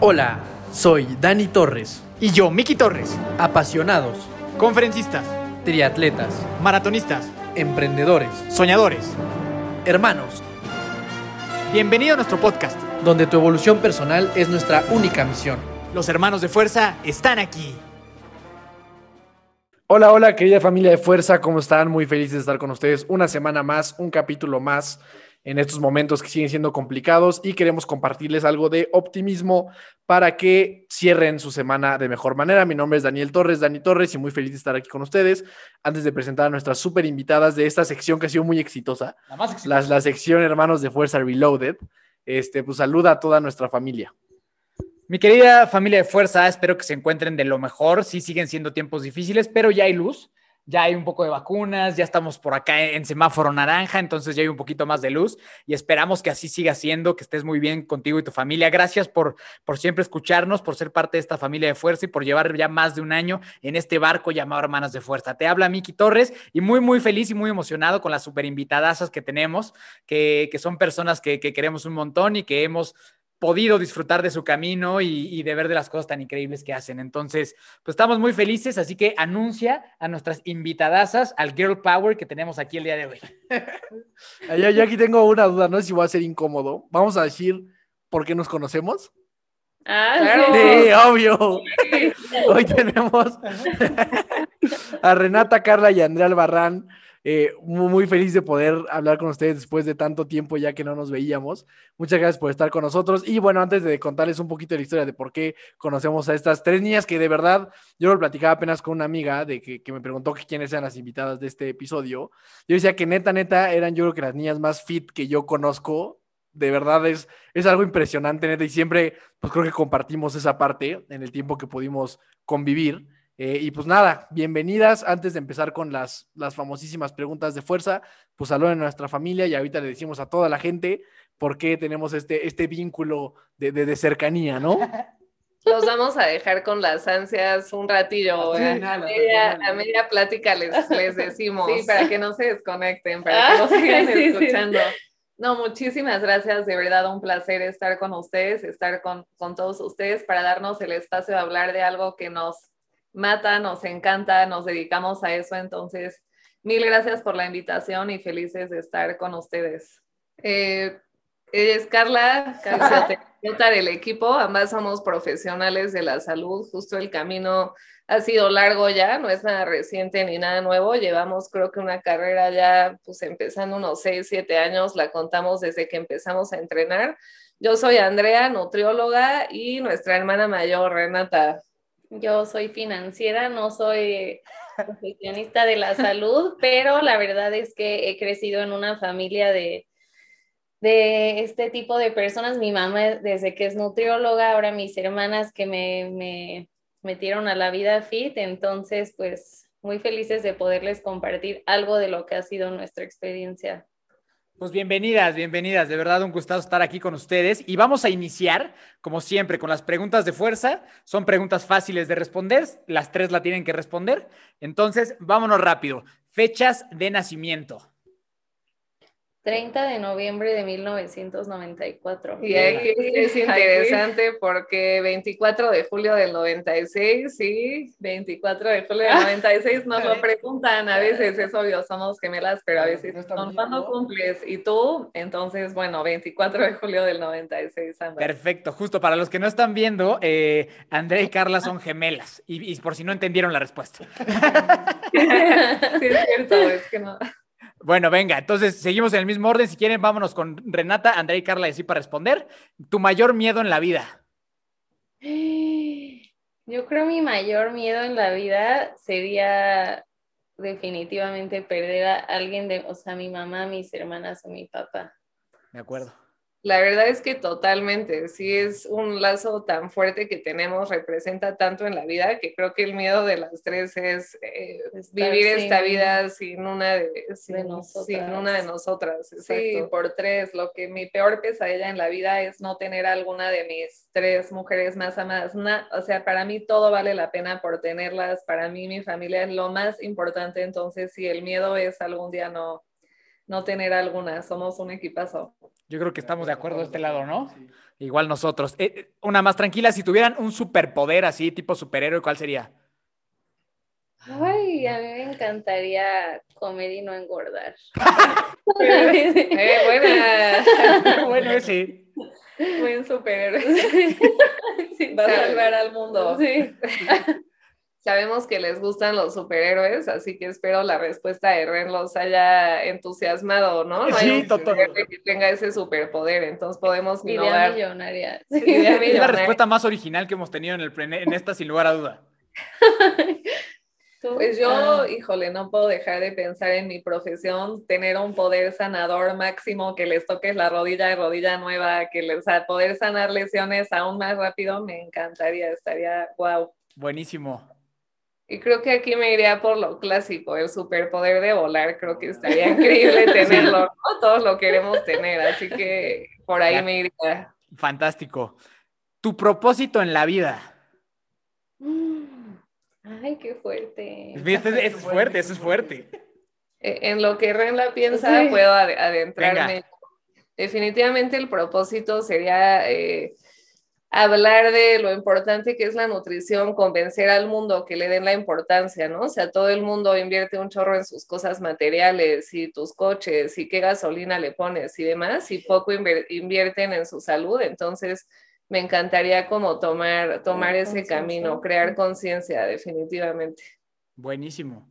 Hola, soy Dani Torres. Y yo, Miki Torres. Apasionados, Conferencistas, triatletas, maratonistas, emprendedores, soñadores. hermanos, Bienvenido a nuestro podcast. donde tu evolución personal es nuestra única misión. Los hermanos de fuerza están aquí. Hola, hola, querida familia de Fuerza, ¿cómo están? Muy felices de estar con ustedes una semana más, un capítulo más en estos momentos que siguen siendo complicados y queremos compartirles algo de optimismo para que cierren su semana de mejor manera. Mi nombre es Daniel Torres, Dani Torres, y muy feliz de estar aquí con ustedes. Antes de presentar a nuestras súper invitadas de esta sección que ha sido muy exitosa, La más la, la sección Hermanos de Fuerza Reloaded, este, pues saluda a toda nuestra familia. Mi querida familia de fuerza, espero que se encuentren de lo mejor. Sí, siguen siendo tiempos difíciles, pero ya hay luz. Ya hay un poco de vacunas, ya estamos por acá en semáforo naranja, entonces ya hay un poquito más de luz y esperamos que así siga siendo, que estés muy bien contigo y tu familia. Gracias por, por siempre escucharnos, por ser parte de esta familia de fuerza y por llevar ya más de un año en este barco llamado Hermanas de Fuerza. Te habla Miki Torres y muy, muy feliz y muy emocionado con las super invitadasas que tenemos, que, que son personas que, que queremos un montón y que hemos podido disfrutar de su camino y, y, de ver de las cosas tan increíbles que hacen. Entonces, pues estamos muy felices, así que anuncia a nuestras invitadasas al Girl Power que tenemos aquí el día de hoy. Yo, yo aquí tengo una duda, no sé si va a ser incómodo. Vamos a decir por qué nos conocemos. Ah, Claro. Sí, obvio. Hoy tenemos a Renata, Carla y Andrea Albarrán. Eh, muy, feliz de poder hablar con ustedes después de tanto tiempo ya que no nos veíamos. Muchas gracias por estar con nosotros. Y bueno, antes de contarles un poquito de la historia de por qué conocemos a estas tres niñas, que de verdad yo lo platicaba apenas con una amiga de que, que me preguntó que quiénes eran las invitadas de este episodio. Yo decía que neta, neta, eran yo creo que las niñas más fit que yo conozco. De verdad es, es algo impresionante, neta, y siempre pues creo que compartimos esa parte en el tiempo que pudimos convivir. Eh, y pues nada, bienvenidas. Antes de empezar con las, las famosísimas preguntas de fuerza, pues saluden a nuestra familia y ahorita le decimos a toda la gente por qué tenemos este, este vínculo de, de, de cercanía, ¿no? Los vamos a dejar con las ansias un ratillo. ¿eh? a, media, final. a media plática les, les decimos. Sí, para que no se desconecten, para que Ah, nos sigan sí, sí. escuchando. No, muchísimas gracias, de verdad un placer estar con ustedes, estar con, con todos ustedes para darnos el espacio de hablar de algo que nos mata, nos encanta, nos dedicamos a eso, entonces mil gracias por la invitación y felices de estar con ustedes. Eh, es Carla, fisioterapeuta del equipo, ambas somos profesionales de la salud, justo el camino ha sido largo ya, no es nada reciente ni nada nuevo, llevamos creo que una carrera ya pues empezando unos 6, 7 años, la contamos desde que empezamos a entrenar. Yo soy Andrea, nutrióloga, y nuestra hermana mayor, Renata. Yo soy financiera, no soy profesionista de la salud, pero la verdad es que he crecido en una familia de, de este tipo de personas. Mi mamá, desde que es nutrióloga, ahora mis hermanas que me, me metieron a la vida fit, entonces pues muy felices de poderles compartir algo de lo que ha sido nuestra experiencia. Pues bienvenidas, bienvenidas. De verdad, un gustazo estar aquí con ustedes. Y vamos a iniciar, como siempre, con las preguntas de fuerza. Son preguntas fáciles de responder. Las tres la tienen que responder. Entonces, vámonos rápido. Fechas de nacimiento. 30 de noviembre de 1994. Y aquí es interesante porque 24 de julio del 96, sí, 24 de julio del 96 nos lo preguntan a veces, es obvio, somos gemelas, pero a veces son cuando cumples y tú, entonces, bueno, 24 de julio del 96. ambas. Perfecto, justo para los que no están viendo, eh, Andrea y Carla son gemelas. Y, y por si no entendieron la respuesta. sí, es cierto, es que no. Bueno, venga, entonces seguimos en el mismo orden. Si quieren, vámonos con Renata, Andrea y Carla y así para responder. Tu mayor miedo en la vida. Yo creo mi mayor miedo en la vida sería definitivamente perder a alguien de, o sea, mi mamá, mis hermanas o mi papá. De acuerdo. La verdad es que totalmente, sí es un lazo tan fuerte que tenemos, representa tanto en la vida que creo que el miedo de las tres es eh, vivir sin- esta vida sin una de, sin, nosotras. sin una de nosotras. Sí, por tres. Lo que mi peor pesadilla en la vida es no tener alguna de mis tres mujeres más amadas. O sea, para mí todo vale la pena por tenerlas. Para mí mi familia es lo más importante. Entonces, si el miedo es algún día no, no tener alguna, somos un equipazo. Yo creo que estamos de acuerdo de este lado, ¿no? Igual nosotros. Eh, una más tranquila, si tuvieran un superpoder así, tipo superhéroe, ¿cuál sería? Ay, a mí me encantaría comer y no engordar. eh, buena. bueno, ese. Buen superhéroe. Va a salvar al mundo. Sí. Sabemos que les gustan los superhéroes, así que espero la respuesta de Ren los haya entusiasmado, ¿no? No Sí, hay un total. superhéroe que tenga ese superpoder, entonces podemos Idea innovar. Idea Es la respuesta más original que hemos tenido en, el, en esta, sin lugar a duda. Pues yo, ah, híjole, no puedo dejar de pensar en mi profesión, tener un poder sanador máximo, que les toques la rodilla de rodilla nueva, que les a poder sanar lesiones aún más rápido, me encantaría, estaría wow. Buenísimo. Y creo que aquí me iría por lo clásico, el superpoder de volar, creo que estaría increíble tenerlo, ¿no? Todos lo queremos tener, así que por ahí Ya. me iría. Fantástico. Tu propósito en la vida. mm, Ay, qué fuerte. Eso es, fuerte, eso es fuerte. Eh, En lo que Ren la piensa, Sí. puedo ad- adentrarme. Venga. Definitivamente el propósito sería eh, hablar de lo importante que es la nutrición, convencer al mundo que le den la importancia, ¿no? O sea, todo el mundo invierte un chorro en sus cosas materiales y tus coches y qué gasolina le pones y demás, y poco invierten en su salud. Entonces, me encantaría como tomar, tomar ese camino, crear conciencia, definitivamente. Buenísimo.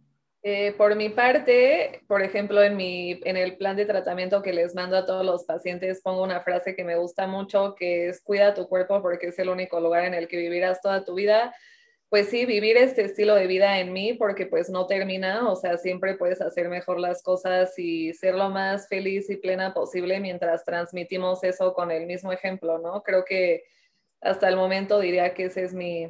Eh, por mi parte, por ejemplo, en, mi, en el plan de tratamiento que les mando a todos los pacientes, pongo una frase que me gusta mucho, que es cuida tu cuerpo porque es el único lugar en el que vivirás toda tu vida. Pues sí, vivir este estilo de vida en mí porque pues no termina, o sea, siempre puedes hacer mejor las cosas y ser lo más feliz y plena posible mientras transmitimos eso con el mismo ejemplo, ¿no? Creo que hasta el momento diría que ese es mi,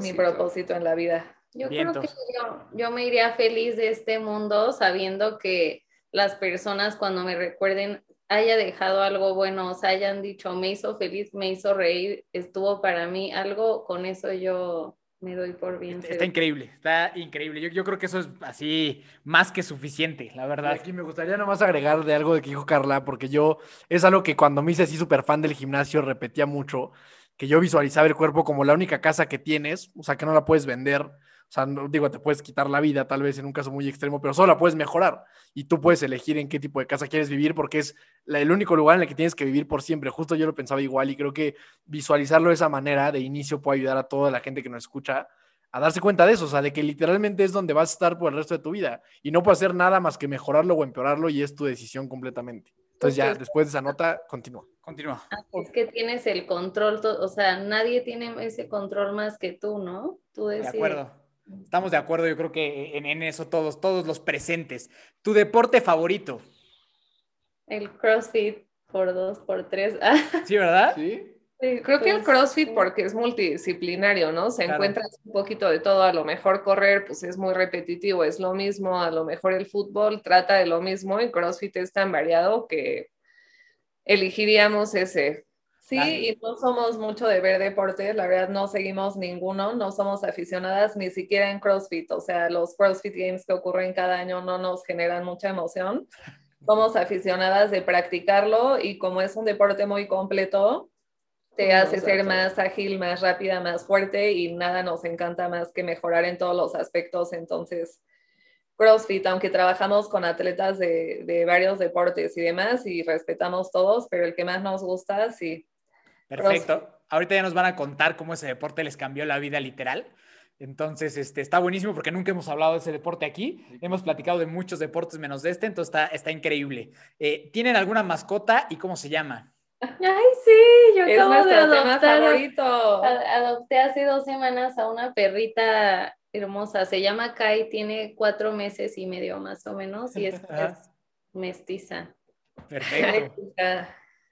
mi propósito en la vida. Yo Vientos. creo que yo, yo me iría feliz de este mundo sabiendo que las personas cuando me recuerden haya dejado algo bueno, o sea, hayan dicho, me hizo feliz, me hizo reír, estuvo para mí algo, con eso yo me doy por bien. Está, está increíble, está increíble. Yo, yo creo que eso es así más que suficiente, la Y verdad. Aquí me gustaría nomás agregar de algo de que dijo Carla, porque yo es algo que cuando me hice así súper fan del gimnasio repetía mucho, que yo visualizaba el cuerpo como la única casa que tienes, o sea, que no la puedes vender. O sea, no- digo, te puedes quitar la vida tal vez en un caso muy extremo, pero solo la puedes mejorar. Y tú puedes elegir en qué tipo de casa quieres vivir porque es la- el único lugar en el que tienes que vivir por siempre. Justo yo lo pensaba igual y creo que visualizarlo de esa manera de inicio puede ayudar a toda la gente que nos escucha a darse cuenta de eso, o sea, de que literalmente es donde vas a estar por el resto de tu vida y no puedes hacer nada más que mejorarlo o empeorarlo y es tu decisión completamente. Entonces ya después de esa nota, continúa. Continúa. Es que tienes el control, o sea, nadie tiene ese control más que tú, ¿no? Tú De acuerdo. Estamos de acuerdo, yo creo que en, en eso todos, todos los presentes. ¿Tu deporte favorito? El CrossFit por dos, por tres. ¿Sí, verdad? ¿Sí? sí, Creo que el pues, CrossFit porque es multidisciplinario, ¿no? Se Claro. encuentras un poquito de todo, a lo mejor correr pues es muy repetitivo, es lo mismo, a lo mejor el fútbol trata de lo mismo y CrossFit es tan variado que elegiríamos ese. Sí, y no somos mucho de ver deportes, la verdad no seguimos ninguno, no somos aficionadas ni siquiera en CrossFit, o sea, los CrossFit Games que ocurren cada año no nos generan mucha emoción. Somos aficionadas de practicarlo y como es un deporte muy completo, te Nos hace ser más ágil, más rápida, más fuerte y nada nos encanta más que mejorar en todos los aspectos. Entonces, CrossFit, aunque trabajamos con atletas de, de varios deportes y demás y respetamos todos, pero el que más nos gusta, sí. Perfecto. Ahorita ya nos van a contar cómo ese deporte les cambió la vida literal. Entonces, este, está buenísimo porque nunca hemos hablado de ese deporte aquí. Hemos platicado de muchos deportes menos de este, entonces está, está increíble. Eh, ¿Tienen alguna mascota y cómo se llama? Ay, sí, yo Es acabo de nuestro tema adoptar. Adopté hace dos semanas a una perrita hermosa. Se llama Kai, tiene cuatro meses y medio más o menos y es, Ajá. es mestiza. Perfecto.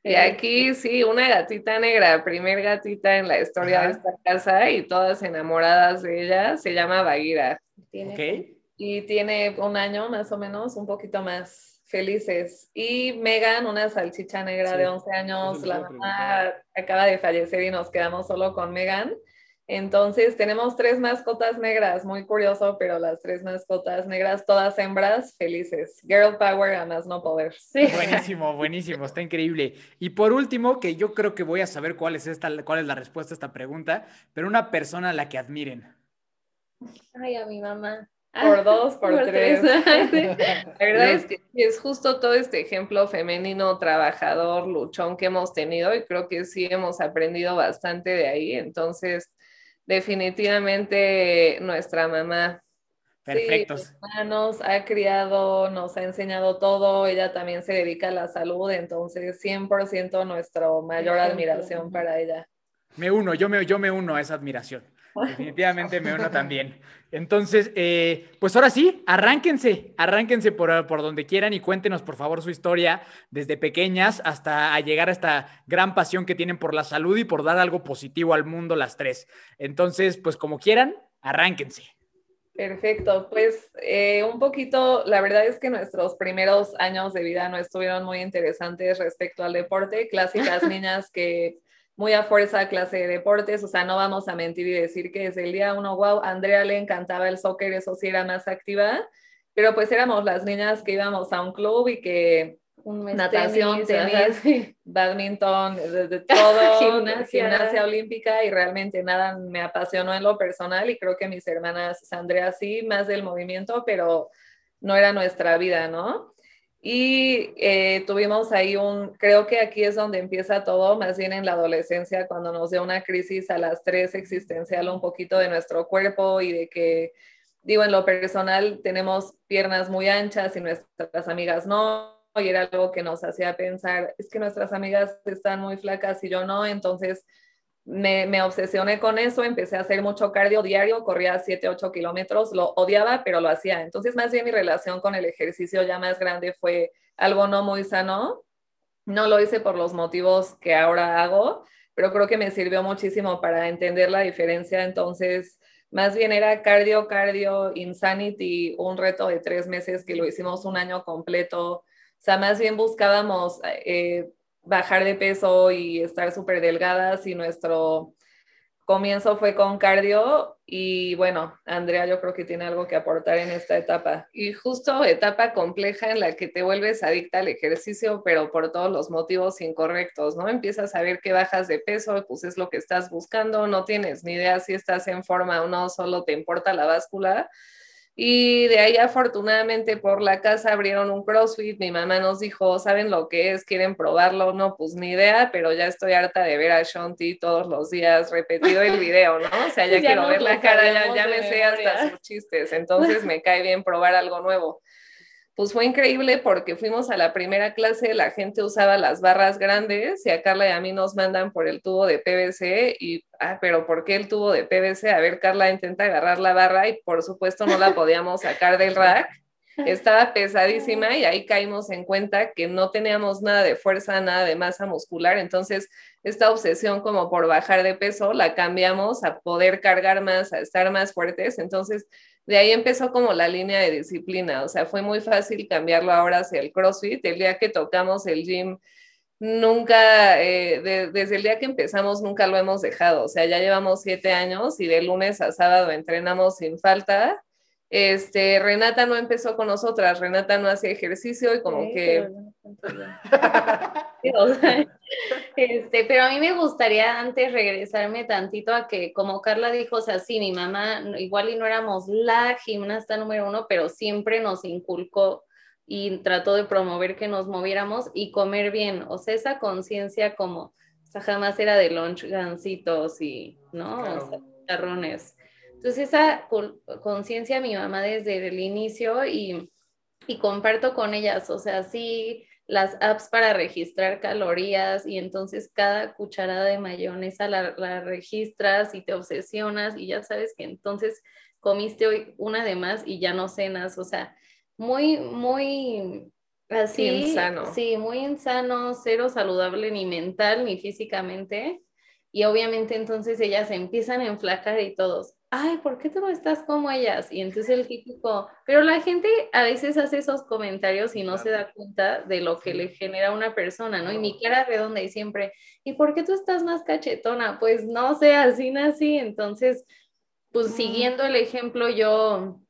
Y aquí sí, una gatita negra, primer gatita en la historia Ajá. de esta casa y todas enamoradas de ella, se llama Bagheera. Tiene Ok. y tiene un año más o menos, un poquito más felices. Y Megan, una salchicha negra Sí, de 11 años, la mamá acaba de fallecer y nos quedamos solo con Megan. Entonces tenemos tres mascotas negras, muy curioso, pero las tres mascotas negras, todas hembras, felices. Girl power a más no poder. Sí. Buenísimo, buenísimo, está increíble. Y por último, que yo creo que voy a saber cuál es, esta, cuál es la respuesta a esta pregunta, pero una persona a la que admiren. Ay, a mi mamá. Por dos, por, tres. La verdad es que es justo todo este ejemplo femenino, trabajador, luchón que hemos tenido y creo que sí hemos aprendido bastante de ahí. Entonces, definitivamente nuestra mamá. Perfectos. nos ha criado, nos ha enseñado todo, ella también se dedica a la salud, entonces 100% nuestra mayor admiración para ella. Me uno, yo me, yo me uno a esa admiración. Definitivamente me uno también. Entonces, eh, pues ahora sí, arránquense, arránquense por, por, donde quieran y cuéntenos por favor su historia desde pequeñas hasta llegar a esta gran pasión que tienen por la salud y por dar algo positivo al mundo las tres. Entonces, pues como quieran, arránquense. Perfecto, pues eh, un poquito, la verdad es que nuestros primeros años de vida no estuvieron muy interesantes respecto al deporte, clásicas niñas que muy a fuerza clase de deportes, o sea, no vamos a mentir y decir que desde el día uno, wow, a Andrea le encantaba el soccer, eso sí era más activa, pero pues éramos las niñas que íbamos a un club y que natación, tenis, badminton, de, todo, gimnasia. gimnasia. olímpica y realmente nada me apasionó en lo personal y creo que mis hermanas, Andrea sí, más del movimiento, pero no era nuestra vida, ¿no? Y eh, tuvimos ahí un, creo que aquí es donde empieza todo, más bien en la adolescencia, cuando nos dio una crisis a las tres existencial un poquito de nuestro cuerpo y de que, digo, en lo personal tenemos piernas muy anchas y nuestras amigas no, y era algo que nos hacía pensar, es que nuestras amigas están muy flacas y yo no, entonces me, obsesioné con eso, empecé a hacer mucho cardio diario, corría 7, 8 kilómetros, lo odiaba, pero lo hacía. Entonces, más bien mi relación con el ejercicio ya más grande fue algo no muy sano. No lo hice por los motivos que ahora hago, pero creo que me sirvió muchísimo para entender la diferencia. Entonces, más bien era cardio, cardio, insanity, un reto de tres meses que lo hicimos un año completo. O sea, más bien buscábamos... Eh, bajar de peso y estar súper delgadas y nuestro comienzo fue con cardio y bueno, Andrea yo creo que tiene algo que aportar en esta etapa. Y justo etapa compleja en la que te vuelves adicta al ejercicio, pero por todos los motivos incorrectos, ¿no? Empiezas a ver que bajas de peso, pues es lo que estás buscando, no tienes ni idea si estás en forma o no, solo te importa la báscula y de ahí afortunadamente por la casa abrieron un CrossFit, mi mamá nos dijo, ¿saben lo que es? ¿Quieren probarlo? No, pues ni idea, pero ya estoy harta de ver a Shanti todos los días repetido el video, ¿no? O sea, ya, quiero ver la cara, ya, ya me sé hasta sus chistes, entonces me cae bien probar algo nuevo pues fue increíble porque fuimos a la primera clase, la gente usaba las barras grandes y a Carla y a mí nos mandan por el tubo de PVC y, ah, pero ¿por qué el tubo de PVC? A ver, Carla intenta agarrar la barra y por supuesto no la podíamos sacar del rack. Estaba pesadísima y ahí caímos en cuenta que no teníamos nada de fuerza, nada de masa muscular. Entonces, esta obsesión como por bajar de peso la cambiamos a poder cargar más, a estar más fuertes. Entonces, de ahí empezó como la línea de disciplina, o sea, fue muy fácil cambiarlo ahora hacia el CrossFit. El día que tocamos el gym, nunca, eh, desde el día que empezamos, nunca lo hemos dejado, o sea, ya llevamos siete años y de lunes a sábado entrenamos sin falta. Este, Renata no empezó con nosotras, Renata no hacía ejercicio y como que... este, pero a mí me gustaría antes regresarme tantito a que, como Carla dijo, o sea, sí, mi mamá, igual y no éramos la gimnasta número uno, pero siempre nos inculcó y trató de promover que nos moviéramos y comer bien, o sea, esa conciencia como, o sea, jamás era de lunch gancitos y, ¿no? O sea, charrones. Entonces esa conciencia mi mamá desde el inicio y, y, comparto con ellas, o sea, sí, las apps para registrar calorías y entonces cada cucharada de mayonesa la, la registras y te obsesionas y ya sabes que entonces comiste hoy una de más y ya no cenas, o sea, muy, muy así. Insano. Sí, muy insano, cero saludable ni mental ni físicamente. Y obviamente entonces ellas empiezan a enflacar y todos, ay, ¿por qué tú no estás como ellas? Y entonces el típico, pero la gente a veces hace esos comentarios y no se da cuenta de lo que le genera a una persona, ¿no? Y mi cara redonda y siempre, ¿y por qué tú estás más cachetona? Pues no sé, así nací, entonces, pues siguiendo el ejemplo, yo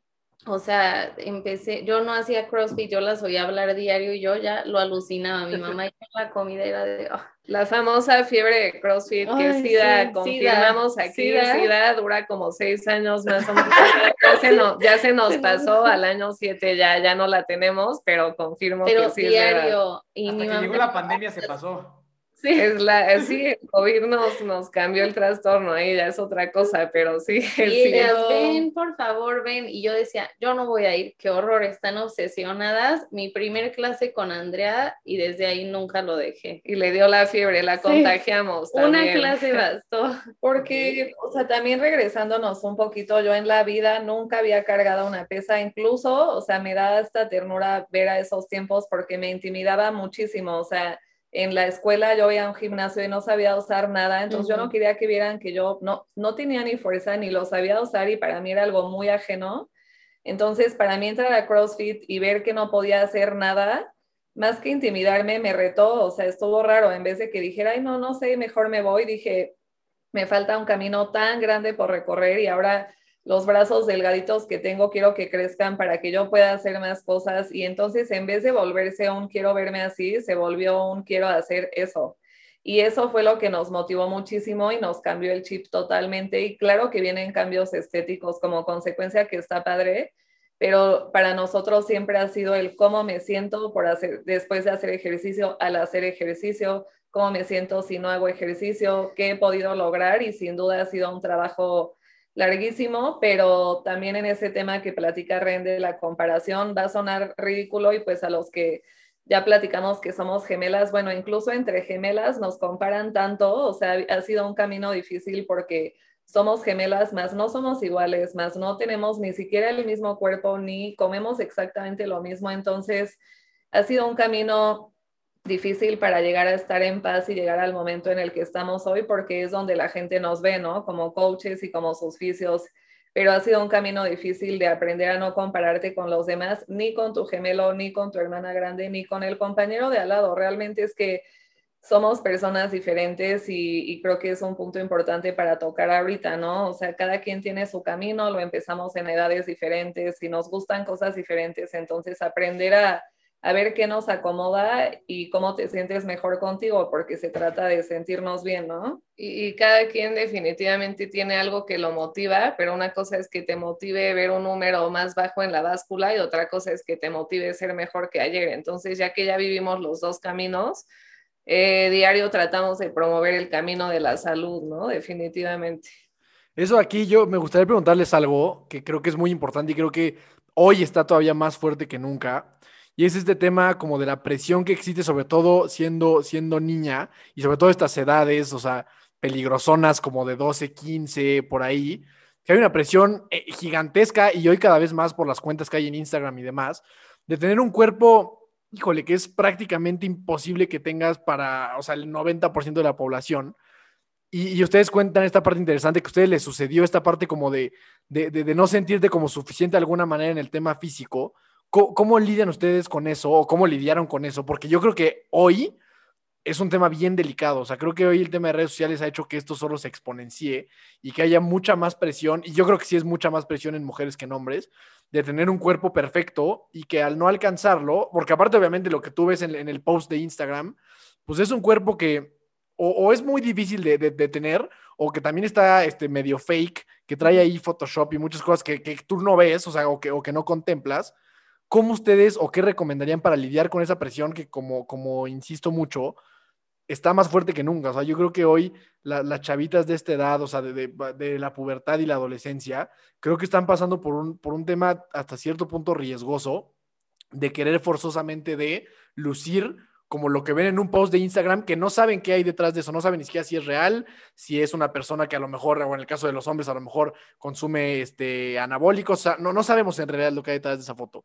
o sea, empecé, yo no hacía CrossFit, yo las oía hablar diario y yo ya lo alucinaba. Mi mamá y la comida era de... Ah". La famosa fiebre de CrossFit, que es SIDA, confirmamos aquí, SIDA. dura como seis años más o menos. Ya se, nos pasó al año siete, ya, ya no la tenemos, pero confirmo que sí diario. y Hasta que llegó la pandemia se pasó. Sí. Es la, sí, el COVID nos, nos cambió el trastorno, ahí ya es otra cosa, pero sí. Y ven, por favor, ven. Y yo decía, yo no voy a ir, qué horror, están obsesionadas. Mi primer clase con Andrea y desde ahí nunca lo dejé. Y le dio la fiebre, la contagiamos. Una clase bastó. Porque, o sea, también regresándonos un poquito, yo en la vida nunca había cargado una pesa, incluso, o sea, me da esta ternura ver a esos tiempos porque me intimidaba muchísimo, o sea, en la escuela yo iba a un gimnasio y no sabía usar nada, entonces yo no quería que vieran que yo no, no tenía ni fuerza ni lo sabía usar y para mí era algo muy ajeno. Entonces, para mí entrar a CrossFit y ver que no podía hacer nada, más que intimidarme, me retó, o sea, estuvo raro, en vez de que dijera, ay, no, no sé, mejor me voy, dije, me falta un camino tan grande por recorrer y ahora los brazos delgaditos que tengo quiero que crezcan para que yo pueda hacer más cosas y entonces en vez de volverse un quiero verme así, se volvió un quiero hacer eso. Y eso fue lo que nos motivó muchísimo y nos cambió el chip totalmente. Y claro que vienen cambios estéticos como consecuencia que está padre, pero para nosotros siempre ha sido el cómo me siento por hacer, después de hacer ejercicio, al hacer ejercicio, cómo me siento si no hago ejercicio, qué he podido lograr y sin duda ha sido un trabajo larguísimo, pero también en ese tema que platica Ren de la comparación va a sonar ridículo y pues a los que ya platicamos que somos gemelas, bueno, incluso entre gemelas nos comparan tanto, o sea, ha sido un camino difícil porque somos gemelas, más no somos iguales, más no tenemos ni siquiera el mismo cuerpo, ni comemos exactamente lo mismo, entonces ha sido un camino difícil para llegar a estar en paz y llegar al momento en el que estamos hoy, porque es donde la gente nos ve, ¿no? Como coaches y como sus oficios, pero ha sido un camino difícil de aprender a no compararte con los demás, ni con tu gemelo, ni con tu hermana grande, ni con el compañero de al lado. Realmente es que somos personas diferentes y, y, creo que es un punto importante para tocar ahorita, ¿no? O sea, cada quien tiene su camino, lo empezamos en edades diferentes y nos gustan cosas diferentes, entonces aprender a a ver qué nos acomoda y cómo te sientes mejor contigo, porque se trata de sentirnos bien, ¿no? Y, cada quien definitivamente tiene algo que lo motiva, pero una cosa es que te motive ver un número más bajo en la báscula y otra cosa es que te motive ser mejor que ayer. Entonces, ya que ya vivimos los dos caminos, eh, diario tratamos de promover el camino de la salud, ¿no? Definitivamente. Eso aquí yo me gustaría preguntarles algo que creo que es muy importante y creo que hoy está todavía más fuerte que nunca y es este tema como de la presión que existe, sobre todo siendo, siendo niña, y sobre todo estas edades, o sea, peligrosonas como de 12, 15, por ahí, que hay una presión eh, gigantesca y hoy cada vez más por las cuentas que hay en Instagram y demás, de tener un cuerpo, híjole, que es prácticamente imposible que tengas para, o sea, el 90% de la población. Y, ustedes cuentan esta parte interesante que a ustedes les sucedió, esta parte como de, de, de no sentirte como suficiente de alguna manera en el tema físico ¿Cómo, lidian ustedes con eso o cómo lidiaron con eso? Porque yo creo que hoy es un tema bien delicado. O sea, creo que hoy el tema de redes sociales ha hecho que esto solo se exponencie y que haya mucha más presión, y yo creo que sí es mucha más presión en mujeres que en hombres, de tener un cuerpo perfecto y que al no alcanzarlo, porque aparte obviamente lo que tú ves en, el post de Instagram, pues es un cuerpo que o, es muy difícil de, tener o que también está este, medio fake, que trae ahí Photoshop y muchas cosas que, que tú no ves, o sea, o que, o que no contemplas ¿Cómo ustedes o qué recomendarían para lidiar con esa presión que, como, como insisto mucho, está más fuerte que nunca? O sea, yo creo que hoy las chavitas de esta edad, o sea, de, la pubertad y la adolescencia, creo que están pasando por un, por un tema hasta cierto punto riesgoso de querer forzosamente de lucir como lo que ven en un post de Instagram, que no saben qué hay detrás de eso, no saben ni siquiera si es real, si es una persona que a lo mejor, o en el caso de los hombres, a lo mejor consume este, anabólicos, no, no sabemos en realidad lo que hay detrás de esa foto.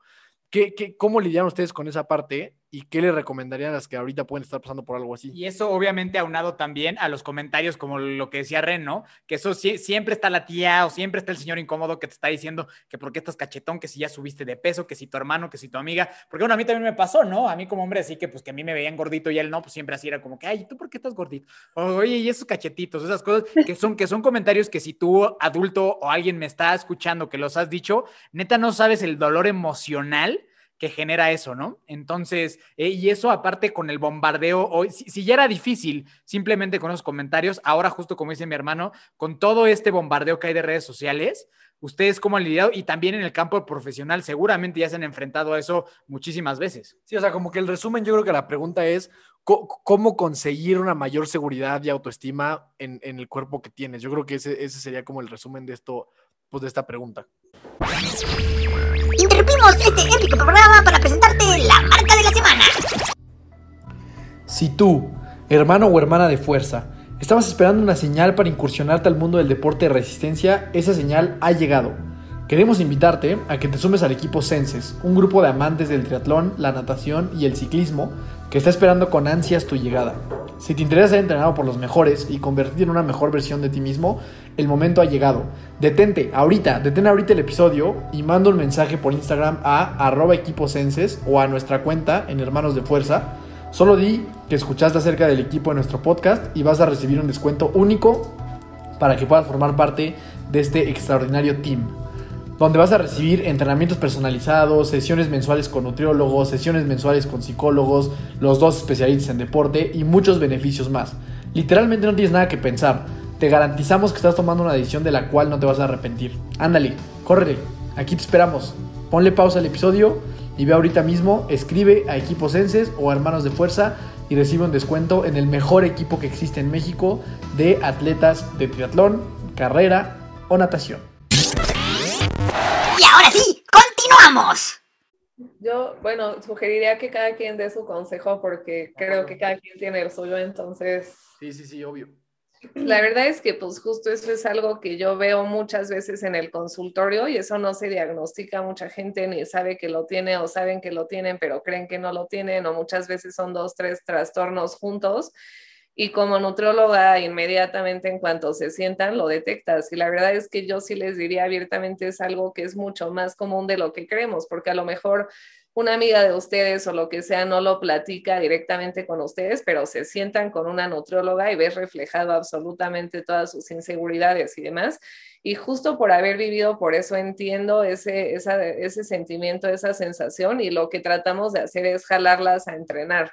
¿Qué, qué, cómo lidian ustedes con esa parte y qué le recomendarían a las que ahorita pueden estar pasando por algo así. Y eso obviamente aunado también a los comentarios como lo que decía Ren, ¿no? Que eso siempre está la tía o siempre está el señor incómodo que te está diciendo que por qué estás cachetón, que si ya subiste de peso, que si tu hermano, que si tu amiga, porque bueno, a mí también me pasó, ¿no? A mí como hombre así que pues que a mí me veían gordito y él no, pues siempre así era como que, ay, ¿tú por qué estás gordito? Oye, y esos cachetitos, esas cosas que son, que son comentarios que si tú adulto o alguien me está escuchando que los has dicho, neta no sabes el dolor emocional que genera eso, ¿no? Entonces, eh, y eso aparte con el bombardeo, hoy, si, ya era difícil simplemente con los comentarios, ahora justo como dice mi hermano, con todo este bombardeo que hay de redes sociales, ustedes cómo han lidiado y también en el campo profesional seguramente ya se han enfrentado a eso muchísimas veces. Sí, o sea, como que el resumen yo creo que la pregunta es cómo conseguir una mayor seguridad y autoestima en, el cuerpo que tienes. Yo creo que ese, ese sería como el resumen de esto, pues de esta pregunta. Interrumpimos este épico programa para presentarte la marca de la semana. Si tú, hermano o hermana de fuerza, estabas esperando una señal para incursionarte al mundo del deporte de resistencia, esa señal ha llegado. Queremos invitarte a que te sumes al equipo Senses, un grupo de amantes del triatlón, la natación y el ciclismo que está esperando con ansias tu llegada. Si te interesa ser entrenado por los mejores y convertirte en una mejor versión de ti mismo, el momento ha llegado. Detente ahorita, detén ahorita el episodio y manda un mensaje por Instagram a arroba equiposenses o a nuestra cuenta en Hermanos de Fuerza. Solo di que escuchaste acerca del equipo de nuestro podcast y vas a recibir un descuento único para que puedas formar parte de este extraordinario team donde vas a recibir entrenamientos personalizados, sesiones mensuales con nutriólogos, sesiones mensuales con psicólogos, los dos especialistas en deporte y muchos beneficios más. Literalmente no tienes nada que pensar. Te garantizamos que estás tomando una decisión de la cual no te vas a arrepentir. Ándale, córrele, aquí te esperamos. Ponle pausa al episodio y ve ahorita mismo, escribe a Equipos Senses o Hermanos de Fuerza y recibe un descuento en el mejor equipo que existe en México de atletas de triatlón, carrera o natación. Y ahora sí, continuamos. Yo, bueno, sugeriría que cada quien dé su consejo porque creo que cada quien tiene el suyo, entonces... Sí, sí, sí, obvio. La verdad es que pues justo eso es algo que yo veo muchas veces en el consultorio y eso no se diagnostica, mucha gente ni sabe que lo tiene o saben que lo tienen, pero creen que no lo tienen o muchas veces son dos, tres trastornos juntos y como nutrióloga inmediatamente en cuanto se sientan lo detectas. Y la verdad es que yo sí les diría abiertamente es algo que es mucho más común de lo que creemos, porque a lo mejor una amiga de ustedes o lo que sea no lo platica directamente con ustedes, pero se sientan con una nutrióloga y ves reflejado absolutamente todas sus inseguridades y demás. Y justo por haber vivido, por eso entiendo ese, ese sentimiento, esa sensación y lo que tratamos de hacer es jalarlas a entrenar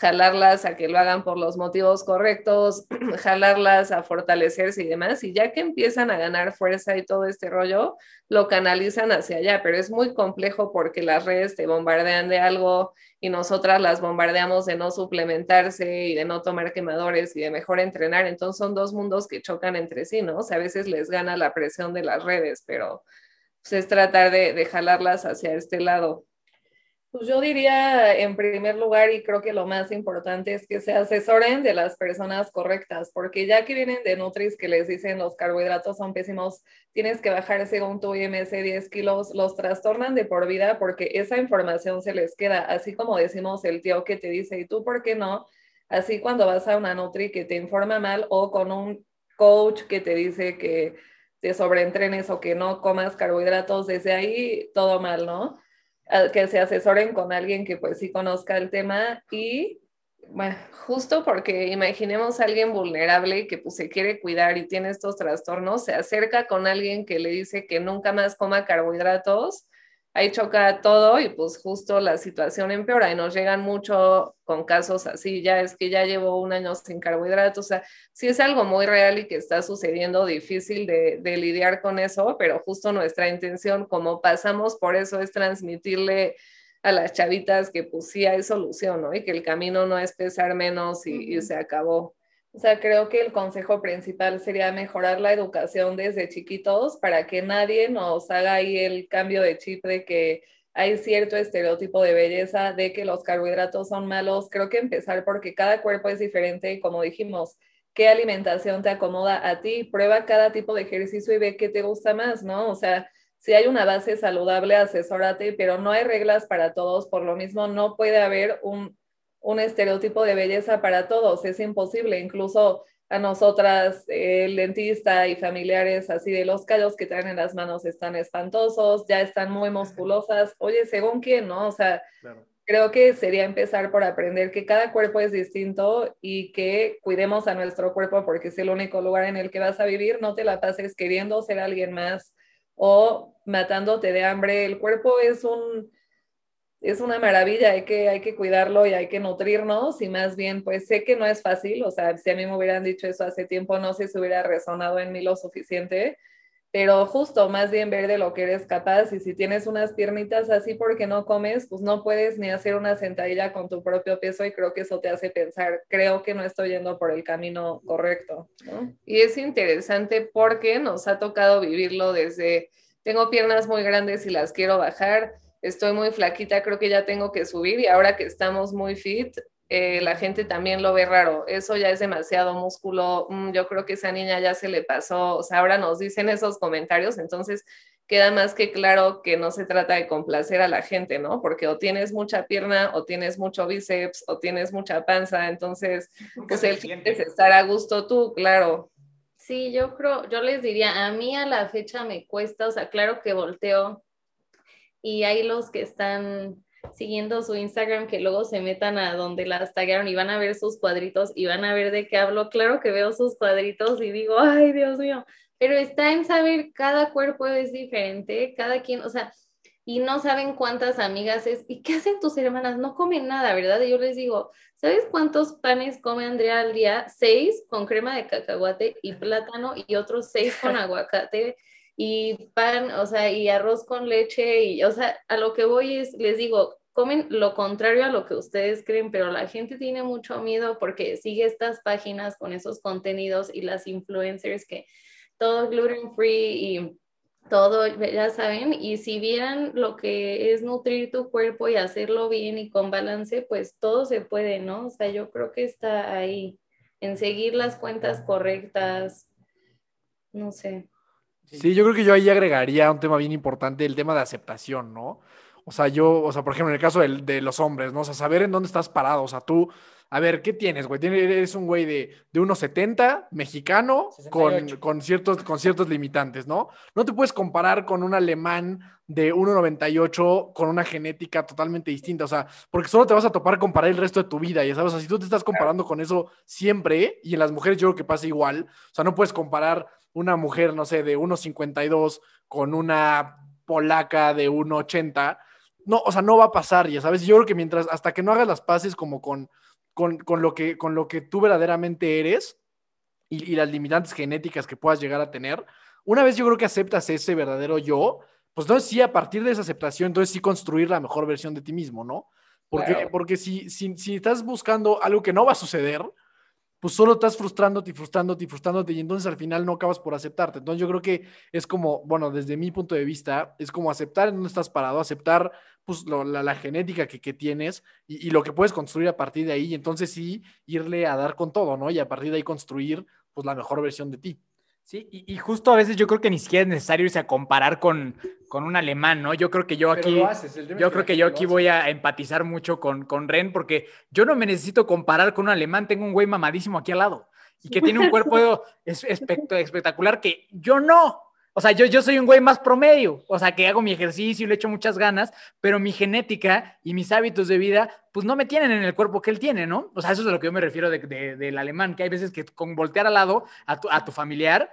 jalarlas a que lo hagan por los motivos correctos, jalarlas a fortalecerse y demás, y ya que empiezan a ganar fuerza y todo este rollo, lo canalizan hacia allá, pero es muy complejo porque las redes te bombardean de algo y nosotras las bombardeamos de no suplementarse y de no tomar quemadores y de mejor entrenar, entonces son dos mundos que chocan entre sí, ¿no? O sea, a veces les gana la presión de las redes, pero pues, es tratar de, de jalarlas hacia este lado. Pues yo diría en primer lugar, y creo que lo más importante es que se asesoren de las personas correctas, porque ya que vienen de Nutris que les dicen los carbohidratos son pésimos, tienes que bajar según tu IMC 10 kilos, los trastornan de por vida porque esa información se les queda, así como decimos el tío que te dice, ¿y tú por qué no? Así cuando vas a una Nutri que te informa mal o con un coach que te dice que te sobreentrenes o que no comas carbohidratos, desde ahí todo mal, ¿no? Que se asesoren con alguien que pues sí conozca el tema y bueno, justo porque imaginemos a alguien vulnerable que pues se quiere cuidar y tiene estos trastornos, se acerca con alguien que le dice que nunca más coma carbohidratos ahí choca todo y pues justo la situación empeora y nos llegan mucho con casos así, ya es que ya llevo un año sin carbohidratos, o sea, sí es algo muy real y que está sucediendo, difícil de, de lidiar con eso, pero justo nuestra intención, como pasamos por eso, es transmitirle a las chavitas que pues sí hay solución, ¿no? Y que el camino no es pesar menos y, y se acabó. O sea, creo que el consejo principal sería mejorar la educación desde chiquitos para que nadie nos haga ahí el cambio de chip de que hay cierto estereotipo de belleza, de que los carbohidratos son malos. Creo que empezar porque cada cuerpo es diferente como dijimos, qué alimentación te acomoda a ti, prueba cada tipo de ejercicio y ve qué te gusta más, ¿no? O sea, si hay una base saludable, asesórate, pero no hay reglas para todos, por lo mismo no puede haber un, un estereotipo de belleza para todos, es imposible, incluso a nosotras, el dentista y familiares así de los callos que traen en las manos están espantosos, ya están muy musculosas, oye, según quién, ¿no? O sea, creo que sería empezar por aprender que cada cuerpo es distinto y que cuidemos a nuestro cuerpo porque es el único lugar en el que vas a vivir, no te la pases queriendo ser alguien más o matándote de hambre. El cuerpo es un es una maravilla, hay que, hay que cuidarlo y hay que nutrirnos y más bien, pues sé que no es fácil, o sea, si a mí me hubieran dicho eso hace tiempo, no sé si hubiera resonado en mí lo suficiente, pero justo más bien ver de lo que eres capaz y si tienes unas piernitas así porque no comes, pues no puedes ni hacer una sentadilla con tu propio peso y creo que eso te hace pensar, creo que no estoy yendo por el camino correcto. Y es interesante porque nos ha tocado vivirlo desde, tengo piernas muy grandes y las quiero bajar, estoy muy flaquita, creo que ya tengo que subir y ahora que estamos muy fit, eh, la gente también lo ve raro. Eso ya es demasiado músculo. Mm, yo creo que esa niña ya se le pasó. O sea, ahora nos dicen esos comentarios, entonces queda más que claro que no se trata de complacer a la gente, ¿no? Porque o tienes mucha pierna, o tienes mucho bíceps, o tienes mucha panza. Entonces, pues el fin es estar a gusto tú, claro. Sí, yo creo, yo les diría, a mí a la fecha me cuesta, o sea, claro que volteo y hay los que están siguiendo su Instagram que luego se metan a donde las tagaron y van a ver sus cuadritos y van a ver de qué hablo. Claro que veo sus cuadritos y digo, ay, Dios mío, pero está en saber cada cuerpo es diferente, cada quien, o sea, y no saben cuántas amigas es. ¿Y qué hacen tus hermanas? No comen nada, ¿verdad? Y yo les digo, ¿sabes cuántos panes come Andrea al día? Seis con crema de cacahuate y plátano y otros seis con aguacate y pan, o sea, y arroz con leche, y, o sea, a lo que voy es, les digo, comen lo contrario a lo que ustedes creen, pero la gente tiene mucho miedo porque sigue estas páginas con esos contenidos y las influencers que todo gluten free y todo, ya saben, y si vieran lo que es nutrir tu cuerpo y hacerlo bien y con balance, pues todo se puede, ¿no? O sea, yo creo que está ahí, en seguir las cuentas correctas, no sé. Sí, yo creo que yo ahí agregaría un tema bien importante, el tema de aceptación, ¿no? O sea, yo, o sea, por ejemplo, en el caso de, los hombres, ¿no? O sea, saber en dónde estás parado. O sea, tú, a ver, ¿qué tienes, güey? Eres un güey de, de 1,70, mexicano, con, con, ciertos, con ciertos limitantes, ¿no? No te puedes comparar con un alemán de 1,98 con una genética totalmente distinta. O sea, porque solo te vas a topar comparar el resto de tu vida, ya sabes. O sea, si tú te estás comparando con eso siempre, y en las mujeres yo creo que pasa igual, o sea, no puedes comparar una mujer, no sé, de 1,52 con una polaca de 1,80, no, o sea, no va a pasar, ya sabes. Yo creo que mientras, hasta que no hagas las paces como con, con, con lo, que, con lo que tú verdaderamente eres y, y, las limitantes genéticas que puedas llegar a tener, una vez yo creo que aceptas ese verdadero yo, pues entonces sí, a partir de esa aceptación, entonces sí construir la mejor versión de ti mismo, ¿no? Porque, porque si, si, si estás buscando algo que no va a suceder, pues solo estás frustrándote y frustrándote y frustrándote y entonces al final no acabas por aceptarte. Entonces yo creo que es como, bueno, desde mi punto de vista, es como aceptar en dónde estás parado, aceptar pues la, genética que, que tienes y, y, lo que puedes construir a partir de ahí y entonces sí irle a dar con todo, ¿no? Y a partir de ahí construir pues la mejor versión de ti. Sí, y, justo a veces yo creo que ni siquiera es necesario irse a comparar con, con un alemán, ¿no? Yo creo que yo aquí, yo creo que, yo aquí voy a empatizar mucho con, con Ren, porque yo no me necesito comparar con un alemán, tengo un güey mamadísimo aquí al lado y que tiene un cuerpo espectacular que yo no. O sea, yo, yo soy un güey más promedio, o sea, que hago mi ejercicio y le echo muchas ganas, pero mi genética y mis hábitos de vida, pues no me tienen en el cuerpo que él tiene, ¿no? O sea, eso es a lo que yo me refiero del alemán, que hay veces que con voltear al lado a tu, a tu familiar,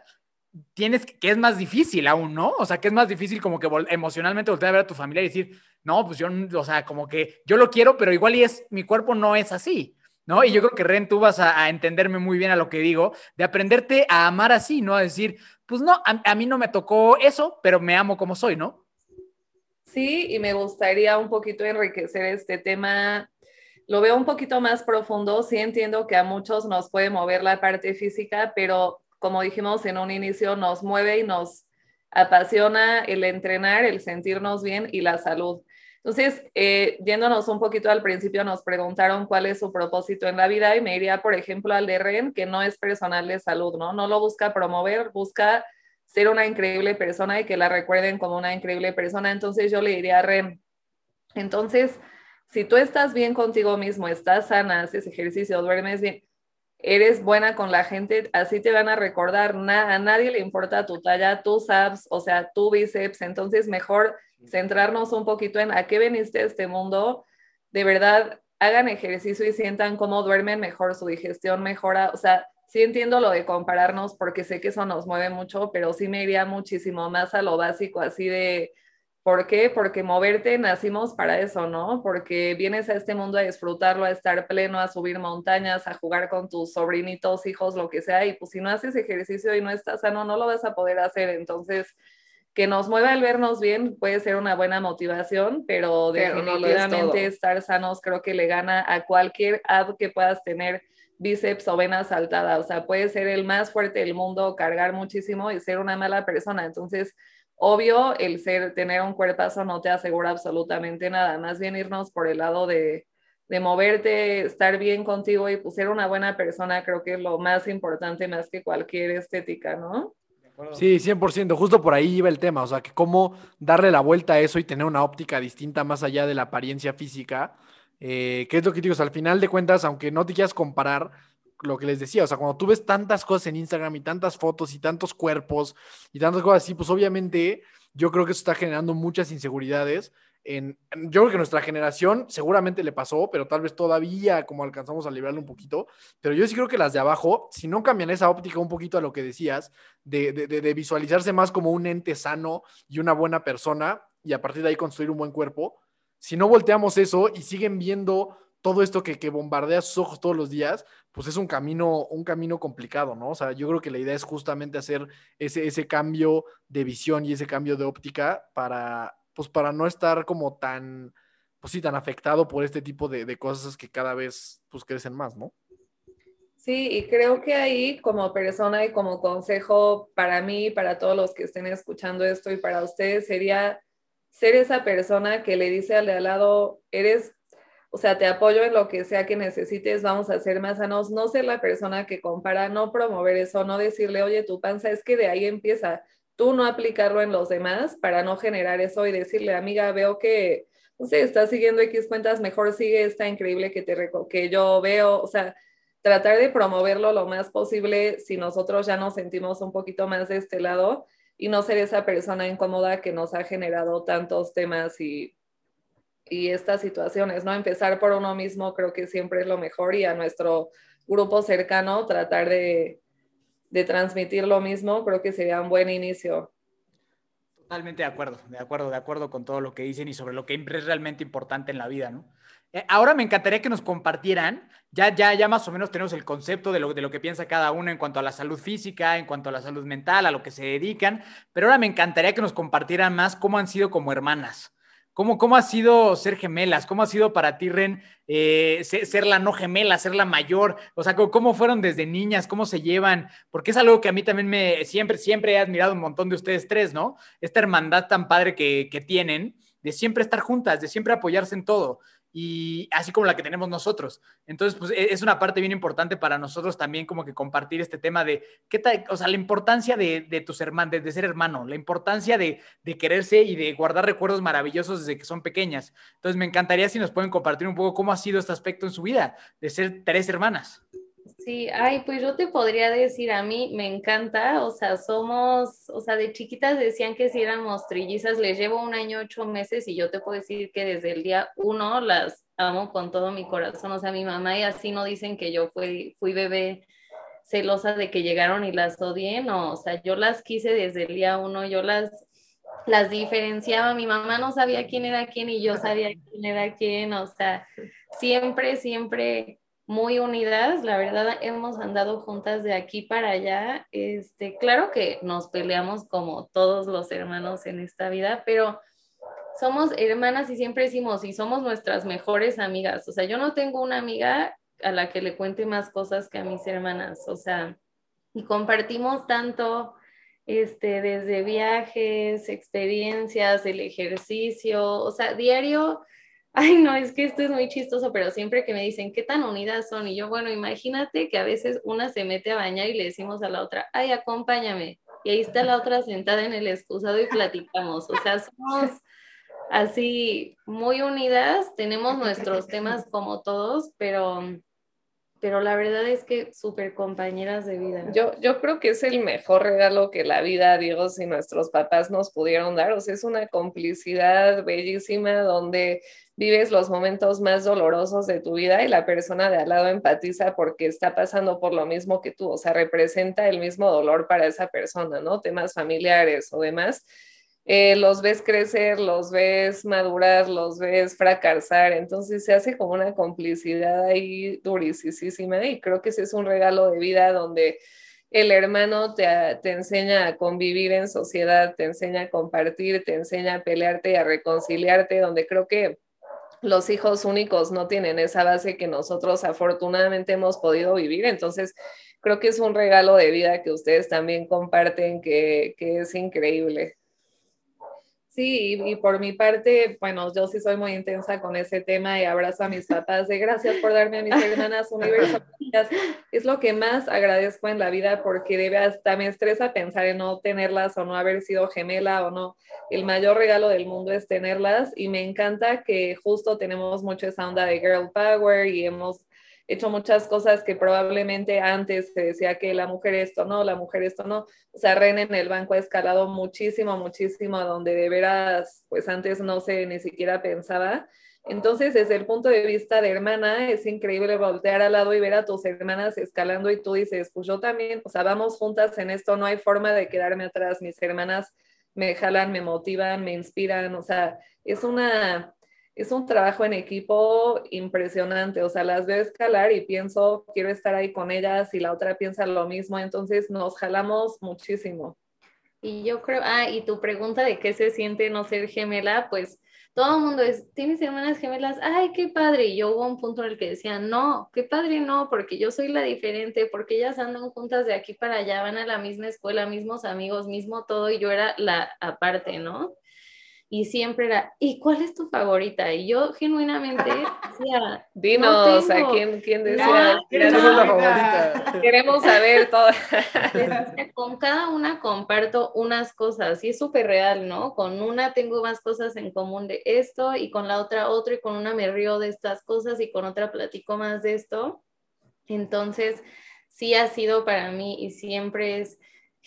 tienes que es más difícil aún, ¿no? O sea, que es más difícil como que emocionalmente voltear a ver a tu familia y decir, no, pues yo, o sea, como que yo lo quiero, pero igual y es, mi cuerpo no es así. ¿no? Y yo creo que Ren, tú vas a, entenderme muy bien a lo que digo, de aprenderte a amar así, ¿no? A decir, pues no, a, mí no me tocó eso, pero me amo como soy, ¿no? Sí, y me gustaría un poquito enriquecer este tema. Lo veo un poquito más profundo. Sí entiendo que a muchos nos puede mover la parte física, pero como dijimos en un inicio, nos mueve y nos apasiona el entrenar, el sentirnos bien y la salud. Entonces, eh, yéndonos un poquito al principio, nos preguntaron cuál es su propósito en la vida y me iría, por ejemplo, al de REN, que no es personal de salud, ¿no? No lo busca promover, busca ser una increíble persona y que la recuerden como una increíble persona. Entonces yo le diría a Ren, entonces, si tú estás bien contigo mismo, estás sana, haces ejercicio, duermes bien, eres buena con la gente, así te van a recordar, a nadie le importa tu talla, tus abs, o sea, tu bíceps, entonces mejor centrarnos un poquito en a qué veniste a este mundo, de verdad, hagan ejercicio y sientan cómo duermen mejor, su digestión mejora, o sea, sí entiendo lo de compararnos porque sé que eso nos mueve mucho, pero sí me iría muchísimo más a lo básico, así de ¿Por qué? Porque moverte nacimos para eso, ¿no? Porque vienes a este mundo a disfrutarlo, a estar pleno, a subir montañas, a jugar con tus sobrinitos, hijos, lo que sea. Y pues si no haces ejercicio y no estás sano, no lo vas a poder hacer. Entonces, que nos mueva el vernos bien puede ser una buena motivación, pero, definitivamente estar sanos creo que le gana a cualquier ad que puedas tener bíceps o vena saltada. O sea, puede ser el más fuerte del mundo, cargar muchísimo y ser una mala persona. Entonces, Obvio, el ser, tener un cuerpazo no te asegura absolutamente nada, más bien irnos por el lado de, de moverte, estar bien contigo y pues, ser una buena persona, creo que es lo más importante más que cualquier estética, ¿no? Sí, 100%, justo por ahí iba el tema, o sea, que cómo darle la vuelta a eso y tener una óptica distinta más allá de la apariencia física, eh, que es lo que digo, al final de cuentas, aunque no te quieras comparar, lo que les decía, o sea, cuando tú ves tantas cosas en Instagram y tantas fotos y tantos cuerpos y tantas cosas así, pues obviamente yo creo que eso está generando muchas inseguridades. En, yo creo que nuestra generación seguramente le pasó, pero tal vez todavía como alcanzamos a librarlo un poquito. Pero yo sí creo que las de abajo, si no cambian esa óptica un poquito a lo que decías, de, de, de visualizarse más como un ente sano y una buena persona y a partir de ahí construir un buen cuerpo, si no volteamos eso y siguen viendo todo esto que, que, bombardea sus ojos todos los días, pues es un camino, un camino complicado, ¿no? O sea, yo creo que la idea es justamente hacer ese, ese cambio de visión y ese cambio de óptica para, pues para no estar como tan, pues sí, tan afectado por este tipo de, cosas que cada vez, pues crecen más, ¿no? Sí, y creo que ahí como persona y como consejo para mí, para todos los que estén escuchando esto y para ustedes sería ser esa persona que le dice al de al lado, eres o sea, te apoyo en lo que sea que necesites, vamos a ser más sanos, no ser la persona que compara, no promover eso, no decirle, oye, tu panza, es que de ahí empieza, tú no aplicarlo en los demás para no generar eso y decirle, amiga, veo que, no sé, estás siguiendo X cuentas, mejor sigue esta increíble que, te que yo veo, o sea, tratar de promoverlo lo más posible si nosotros ya nos sentimos un poquito más de este lado y no ser esa persona incómoda que nos ha generado tantos temas y y estas situaciones, ¿no? Empezar por uno mismo creo que siempre es lo mejor y a nuestro grupo cercano tratar de, de transmitir lo mismo, creo que sería un buen inicio. Totalmente de acuerdo, de acuerdo, de acuerdo con todo lo que dicen y sobre lo que es realmente importante en la vida, ¿no? Eh, ahora me encantaría que nos compartieran, ya, ya, ya más o menos tenemos el concepto de lo, de lo que piensa cada uno en cuanto a la salud física, en cuanto a la salud mental, a lo que se dedican, pero ahora me encantaría que nos compartieran más cómo han sido como hermanas. ¿Cómo, ¿Cómo ha sido ser gemelas? ¿Cómo ha sido para ti, Ren, eh, ser, la no gemela, ser la mayor? O sea, ¿cómo fueron desde niñas? ¿Cómo se llevan? Porque es algo que a mí también me siempre, siempre he admirado un montón de ustedes tres, ¿no? Esta hermandad tan padre que, que tienen, de siempre estar juntas, de siempre apoyarse en todo y así como la que tenemos nosotros. Entonces, pues e, es una parte bien importante para nosotros también como que compartir este tema de qué tal, o sea, la importancia de, de tus hermanos, de, ser hermano, la importancia de, de, quererse y de guardar recuerdos maravillosos desde que son pequeñas. Entonces, me encantaría si nos pueden compartir un poco cómo ha sido este aspecto en su vida, de ser tres hermanas. Sí, ay, pues yo te podría decir, a mí me encanta, o sea, somos, o sea, de chiquitas decían que si éramos trillizas, les llevo un año, ocho meses y yo te puedo decir que desde el día uno las amo con todo mi corazón, o sea, mi mamá y así no dicen que yo fui, fui bebé celosa de que llegaron y las odié, no, o sea, yo las quise desde el día uno, yo las, las diferenciaba, mi mamá no sabía quién era quién y yo sabía quién era quién, o sea, siempre, siempre muy unidas, la verdad hemos andado juntas de aquí para allá. Este, claro que nos peleamos como todos los hermanos en esta vida, pero somos hermanas y siempre decimos, y somos nuestras mejores amigas. O sea, yo no tengo una amiga a la que le cuente más cosas que a mis hermanas, o sea, y compartimos tanto este desde viajes, experiencias, el ejercicio, o sea, diario ay, no, es que esto es muy chistoso, pero siempre que me dicen, ¿qué tan unidas son? Y yo, bueno, imagínate que a veces una se mete a bañar y le decimos a la otra, ay, acompáñame. y ahí está la otra sentada en el excusado y platicamos. O sea, somos así muy unidas, tenemos nuestros temas como todos, pero pero la verdad es que súper compañeras de vida. Yo, yo creo que es el mejor regalo que la vida, Dios y nuestros papás nos pudieron dar. O sea, es una complicidad bellísima donde vives los momentos más dolorosos de tu vida y la persona de al lado empatiza porque está pasando por lo mismo que tú. O sea, representa el mismo dolor para esa persona, ¿no? Temas familiares o demás eh, los ves crecer, los ves madurar, los ves fracasar, entonces se hace como una complicidad ahí durísima y creo que ese es un regalo de vida donde el hermano te, te, enseña a convivir en sociedad, te enseña a compartir, te enseña a pelearte y a reconciliarte, donde creo que los hijos únicos no tienen esa base que nosotros afortunadamente hemos podido vivir, entonces creo que es un regalo de vida que ustedes también comparten que, es increíble. Sí, y, por mi parte, bueno, yo sí soy muy intensa con ese tema y abrazo a mis papás de gracias por darme a mis hermanas universo. Es lo que más agradezco en la vida porque debe hasta me estresa pensar en no tenerlas o no haber sido gemela o no. El mayor regalo del mundo es tenerlas y me encanta que justo tenemos mucho esa onda de girl power y hemos hecho muchas cosas que probablemente antes se decía que la mujer esto no, la mujer esto no. O sea, Ren en el banco ha escalado muchísimo, muchísimo, donde de veras, pues antes no se ni siquiera pensaba. Entonces, desde el punto de vista de hermana, es increíble voltear al lado y ver a tus hermanas escalando y tú dices, pues yo también, o sea, vamos juntas en esto, no hay forma de quedarme atrás, mis hermanas me jalan, me motivan, me inspiran, o sea, es una, es un trabajo en equipo impresionante, o sea, las veo escalar y pienso, quiero estar ahí con ellas y la otra piensa lo mismo, entonces nos jalamos muchísimo. Y yo creo, ah, y tu pregunta de qué se siente no ser gemela, pues todo el mundo es, ¿tienes hermanas gemelas? Ay, qué padre. Y yo hubo un punto en el que decía, no, qué padre no, porque yo soy la diferente, porque ellas andan juntas de aquí para allá, van a la misma escuela, mismos amigos, mismo todo, y yo era la aparte, ¿no? Y siempre era, ¿y cuál es tu favorita? Y yo genuinamente decía, dinos a quién, quién decía, favorita? Queremos saber todo. con cada una comparto unas cosas y es súper real, ¿no? Con una tengo más cosas en común de esto y con la otra otro y con una me río de estas cosas y con otra platico más de esto. Entonces, sí ha sido para mí y siempre es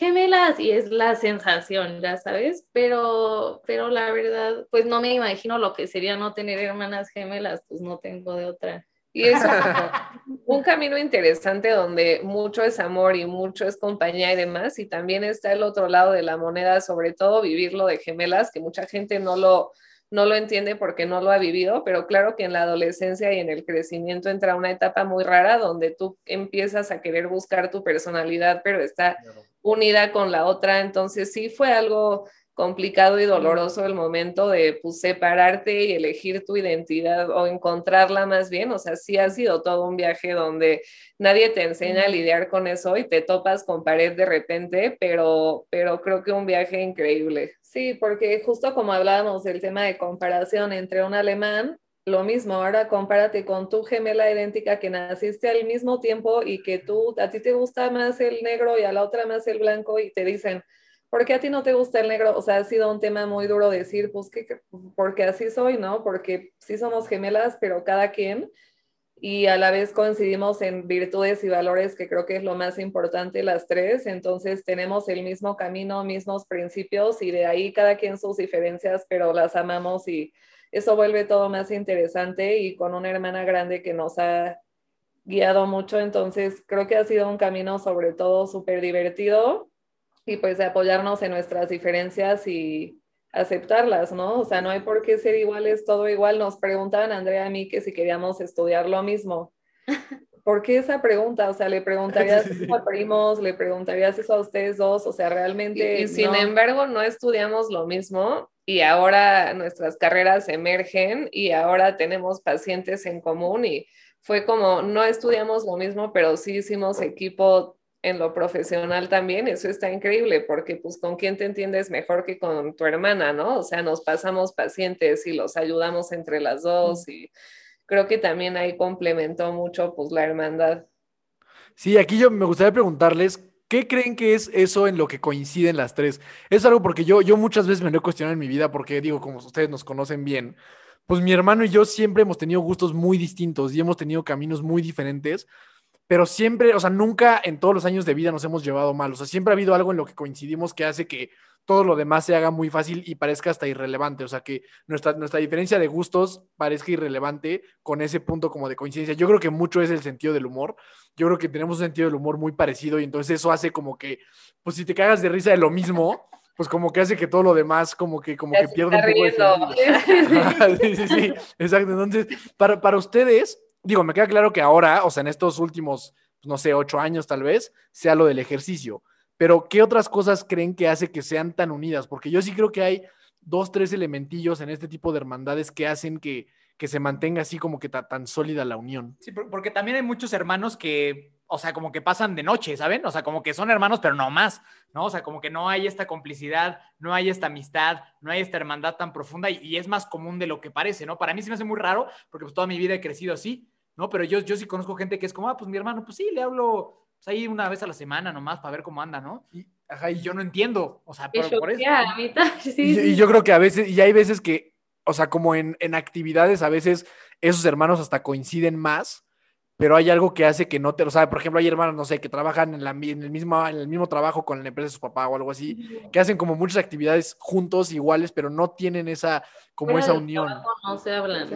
gemelas y es la sensación, ya sabes, pero, pero la verdad, pues no me imagino lo que sería no tener hermanas gemelas, pues no tengo de otra. Y es un camino interesante donde mucho es amor y mucho es compañía y demás, y también está el otro lado de la moneda, sobre todo vivirlo de gemelas, que mucha gente no lo, no lo entiende porque no lo ha vivido, pero claro que en la adolescencia y en el crecimiento entra una etapa muy rara donde tú empiezas a querer buscar tu personalidad, pero está unida con la otra. Entonces sí fue algo complicado y doloroso el momento de pues, separarte y elegir tu identidad o encontrarla más bien. O sea, sí ha sido todo un viaje donde nadie te enseña a lidiar con eso y te topas con pared de repente, pero, pero creo que un viaje increíble. Sí, porque justo como hablábamos del tema de comparación entre un alemán lo mismo, ahora compárate con tu gemela idéntica que naciste al mismo tiempo y que tú, a ti te gusta más el negro y a la otra más el blanco y te dicen, ¿por qué a ti no te gusta el negro? O sea, ha sido un tema muy duro decir, pues que, porque así soy, ¿no? Porque sí somos gemelas, pero cada quien y a la vez coincidimos en virtudes y valores que creo que es lo más importante las tres, entonces tenemos el mismo camino, mismos principios y de ahí cada quien sus diferencias, pero las amamos y eso vuelve todo más interesante y con una hermana grande que nos ha guiado mucho, entonces creo que ha sido un camino sobre todo súper divertido y pues de apoyarnos en nuestras diferencias y aceptarlas, ¿no? O sea, no hay por qué ser iguales, todo igual. Nos preguntaban Andrea a mí que si queríamos estudiar lo mismo. ¿Por qué esa pregunta? O sea, le preguntarías eso a primos, le preguntarías eso a ustedes dos, o sea, realmente... Y, sin embargo, no estudiamos lo mismo y ahora nuestras carreras emergen y ahora tenemos pacientes en común y fue como, no estudiamos lo mismo, pero sí hicimos equipo en lo profesional también, eso está increíble, porque pues con quién te entiendes mejor que con tu hermana, ¿no? O sea, nos pasamos pacientes y los ayudamos entre las dos y creo que también ahí complementó mucho pues la hermandad. Sí, aquí yo me gustaría preguntarles ¿Qué creen que es eso en lo que coinciden las tres? Es algo porque yo, yo muchas veces me lo he cuestionado en mi vida porque digo, como ustedes nos conocen bien, pues mi hermano y yo siempre hemos tenido gustos muy distintos y hemos tenido caminos muy diferentes, pero siempre, o sea, nunca en todos los años de vida nos hemos llevado mal, o sea, siempre ha habido algo en lo que coincidimos que hace que todo lo demás se haga muy fácil y parezca hasta irrelevante. O sea, que nuestra, nuestra diferencia de gustos parezca irrelevante con ese punto como de coincidencia. Yo creo que mucho es el sentido del humor. Yo creo que tenemos un sentido del humor muy parecido y entonces eso hace como que, pues si te cagas de risa de lo mismo, pues como que hace que todo lo demás como que, como que pierde un poco de sí, sí, sí, exacto. Entonces, para, para ustedes, digo, me queda claro que ahora, o sea, en estos últimos, no sé, ocho años tal vez, sea lo del ejercicio pero, ¿qué otras cosas creen que hace que sean tan unidas? Porque yo sí creo que hay dos, tres elementillos en este tipo de hermandades que hacen que, que se mantenga así como que tan sólida la unión. Sí, porque también hay muchos hermanos que, o sea, como que pasan de noche, ¿saben? O sea, como que son hermanos, pero no más, ¿no? O sea, como que no hay esta complicidad, no hay esta amistad, no hay esta hermandad tan profunda y, es más común de lo que parece, ¿no? Para mí sí me hace muy raro porque pues toda mi vida he crecido así, ¿no? Pero yo, yo sí conozco gente que es como, ah, pues mi hermano, pues sí, le hablo pues ahí una vez a la semana nomás para ver cómo anda, ¿no? Y, ajá, y yo no entiendo, o sea, por, por eso. y, yo creo que a veces, y hay veces que, o sea, como en, en actividades, a veces esos hermanos hasta coinciden más pero hay algo que hace que no te lo sabe. Por ejemplo, hay hermanos, no sé, que trabajan en, la, en, el mismo, en el mismo trabajo con la empresa de su papá o algo así, que hacen como muchas actividades juntos, iguales, pero no tienen esa, como esa unión. No se hablan.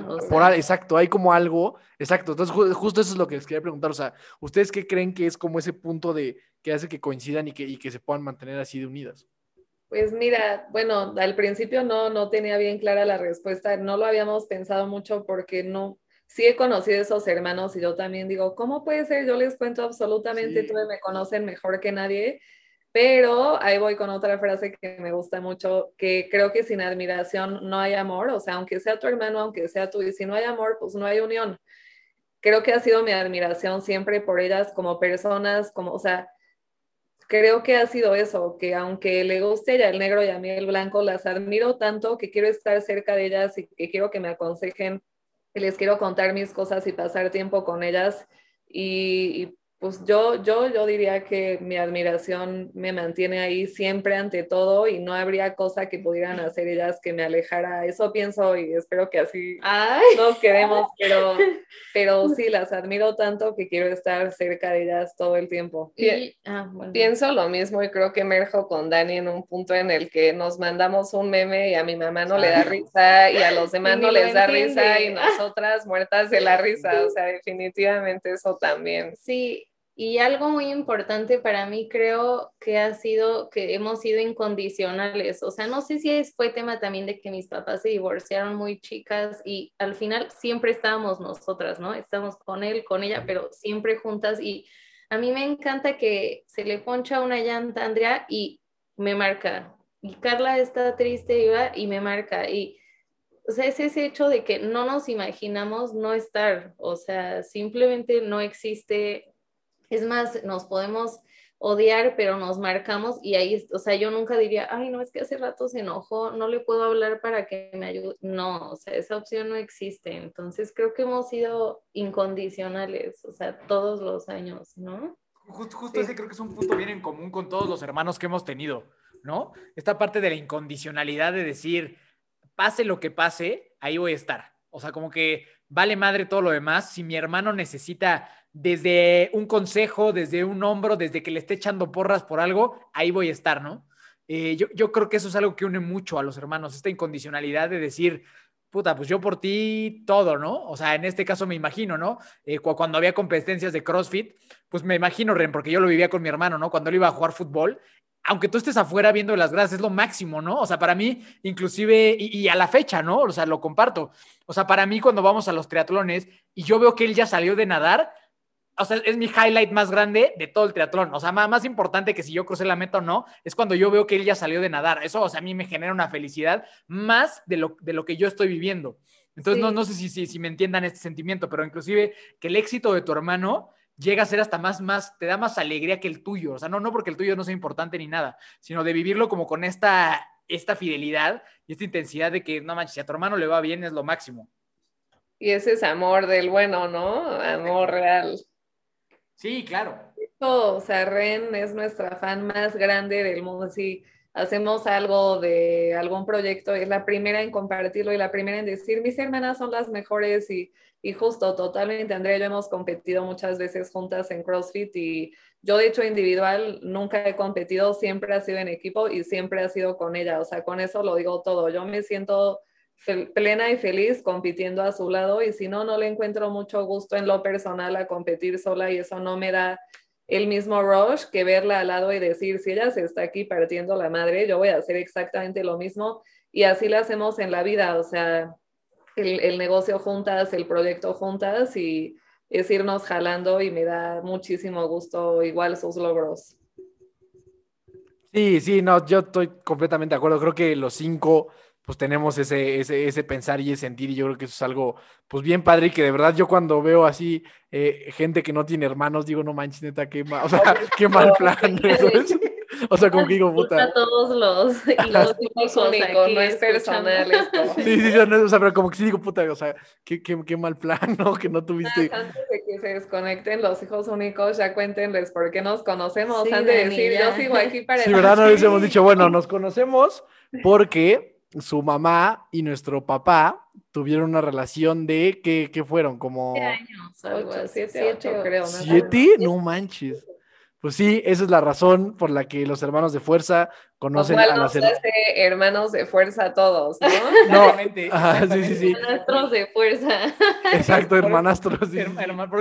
exacto, hay como algo, exacto. Entonces, justo eso es lo que les quería preguntar. O sea, ¿ustedes qué creen que es como ese punto de que hace que coincidan y que, y que se puedan mantener así de unidas? Pues mira, bueno, al principio no, no tenía bien clara la respuesta, no lo habíamos pensado mucho porque no, sí he conocido esos hermanos y yo también digo, ¿cómo puede ser? Yo les cuento absolutamente todo, me conocen mejor que nadie, pero ahí voy con otra frase que me gusta mucho, que creo que sin admiración no hay amor, o sea, aunque sea tu hermano, aunque sea tú, y si no hay amor, pues no hay unión. Creo que ha sido mi admiración siempre por ellas como personas, como, o sea, creo que ha sido eso, que aunque le guste ya el negro y a mí el blanco, las admiro tanto que quiero estar cerca de ellas y que quiero que me aconsejen les quiero contar mis cosas y pasar tiempo con ellas. Y, pues yo, yo, yo diría que mi admiración me mantiene ahí siempre ante todo y no habría cosa que pudieran hacer ellas que me alejara. Eso pienso y espero que así nos quedemos, pero, pero sí, las admiro tanto que quiero estar cerca de ellas todo el tiempo. Ah, pienso lo mismo y creo que emerjo con Dani en un punto en el que nos mandamos un meme y a mi mamá no le da risa y a los demás no les da risa y nosotras muertas de la risa. O sea, definitivamente eso también. Sí, y algo muy importante para mí creo que ha sido que hemos sido incondicionales. O sea, no sé si fue tema también de que mis papás se divorciaron muy chicas y al final siempre estábamos nosotras, ¿no? Estamos con él, con ella, pero siempre juntas. Y a mí me encanta que se le poncha una llanta a Andrea y me marca. Y Carla está triste y me marca. Y o sea, es ese hecho de que no nos imaginamos no estar, o sea, simplemente no existe es más, nos podemos odiar, pero nos marcamos y ahí, o sea, yo nunca diría, ay, no, es que hace rato se enojó, no le puedo hablar para que me ayude. No, o sea, esa opción no existe. Entonces creo que hemos sido incondicionales, o sea, todos los años, ¿no? Justo, justo ese creo que es un punto bien en común con todos los hermanos que hemos tenido, ¿no? Esta parte de la incondicionalidad de decir, pase lo que pase, ahí voy a estar. O sea, como que vale madre todo lo demás. Si mi hermano necesita desde un consejo, desde un hombro, desde que le esté echando porras por algo, ahí voy a estar, ¿no? Eh, yo, creo que eso es algo que une mucho a los hermanos, esta incondicionalidad de decir, puta, pues yo por ti todo, ¿no? O sea, en este caso me imagino, ¿no? Eh, cuando había competencias de CrossFit, pues me imagino, Ren, porque yo lo vivía con mi hermano, ¿no? Cuando él iba a jugar fútbol, aunque tú estés afuera viendo las gradas, es lo máximo, ¿no? O sea, para mí, inclusive, y, y, a la fecha, ¿no? O sea, lo comparto. O sea, para mí, cuando vamos a los triatlones y yo veo que él ya salió de nadar, o sea, es mi highlight más grande de todo el triatlón. O sea, más, más, importante que si yo crucé la meta o no, es cuando yo veo que él ya salió de nadar. Eso, o sea, a mí me genera una felicidad más de lo, de lo que yo estoy viviendo. Entonces, no, no sé si, si, si, me entiendan este sentimiento, pero inclusive que el éxito de tu hermano llega a ser hasta más, más, te da más alegría que el tuyo. O sea, no, no porque el tuyo no sea importante ni nada, sino de vivirlo como con esta, esta fidelidad y esta intensidad de que, no manches, si a tu hermano le va bien es lo máximo. Y ese es amor del bueno, ¿no? Amor real. Sí, claro. o sea, Ren es nuestra fan más grande del mundo. Si hacemos algo de algún proyecto, es la primera en compartirlo y la primera en decir, mis hermanas son las mejores y, y justo totalmente, Andrea y yo hemos competido muchas veces juntas en CrossFit y yo de hecho individual nunca he competido, siempre ha sido en equipo y siempre ha sido con ella, o sea, con eso lo digo todo. Yo me siento plena y feliz compitiendo a su lado y si no, no le encuentro mucho gusto en lo personal a competir sola y eso no me da el mismo rush que verla al lado y decir, si ella se está aquí partiendo la madre, yo voy a hacer exactamente lo mismo y así lo hacemos en la vida, o sea, el, el negocio juntas, el proyecto juntas y es irnos jalando y me da muchísimo gusto igual sus logros. Sí, sí, no, yo estoy completamente de acuerdo. Creo que los cinco pues tenemos ese, ese, ese, pensar y ese sentir y yo creo que eso es algo pues bien padre y que de verdad yo cuando veo así eh, gente que no tiene hermanos digo no manches neta qué mal, o sea, qué mal plan o sea como que digo puta todos los y los hijos únicos no es personal esto. sí sí sí o sea pero como que sí digo puta o sea qué, qué, qué mal plan no que no tuviste antes de que se desconecten los hijos únicos ya cuéntenles por qué nos conocemos antes de decir yo sigo aquí para sí verdad no hemos dicho bueno nos conocemos porque su mamá y nuestro papá tuvieron una relación de, ¿qué, qué fueron? Como... Siete años, algo siete, ocho, creo. ¿Siete? No manches. Pues sí, esa es la razón por la que los hermanos de fuerza conocen a las hermanos de fuerza todos, ¿no? No, Ajá, sí, sí, sí. Hermanastros de fuerza. Exacto, hermanastros. Sí,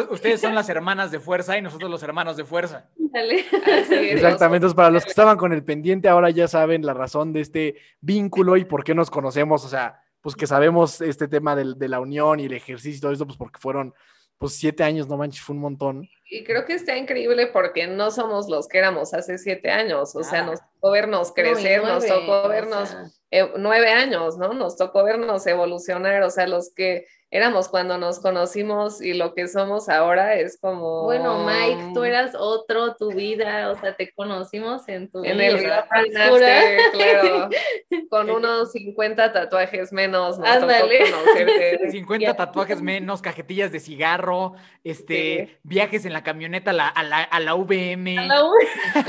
ustedes son las hermanas de fuerza y nosotros los hermanos de fuerza. Dale. Exactamente, entonces para los que estaban con el pendiente ahora ya saben la razón de este vínculo y por qué nos conocemos, o sea, pues que sabemos este tema de, de la unión y el ejercicio y todo esto, pues porque fueron pues siete años, no manches, fue un montón. Y creo que está increíble porque no somos los que éramos hace siete años, o sea, nos tocó vernos crecer, nos tocó vernos eh, nueve años, ¿no? Nos tocó vernos evolucionar, o sea, los que éramos cuando nos conocimos y lo que somos ahora es como... Bueno, Mike, tú eras otro, tu vida, o sea, te conocimos en tu en el claro, con unos 50 tatuajes menos, nos Ándale. tocó conocerte. 50 tatuajes menos, cajetillas de cigarro, este, sí. viajes en la camioneta a la, a la, a la VM. A la.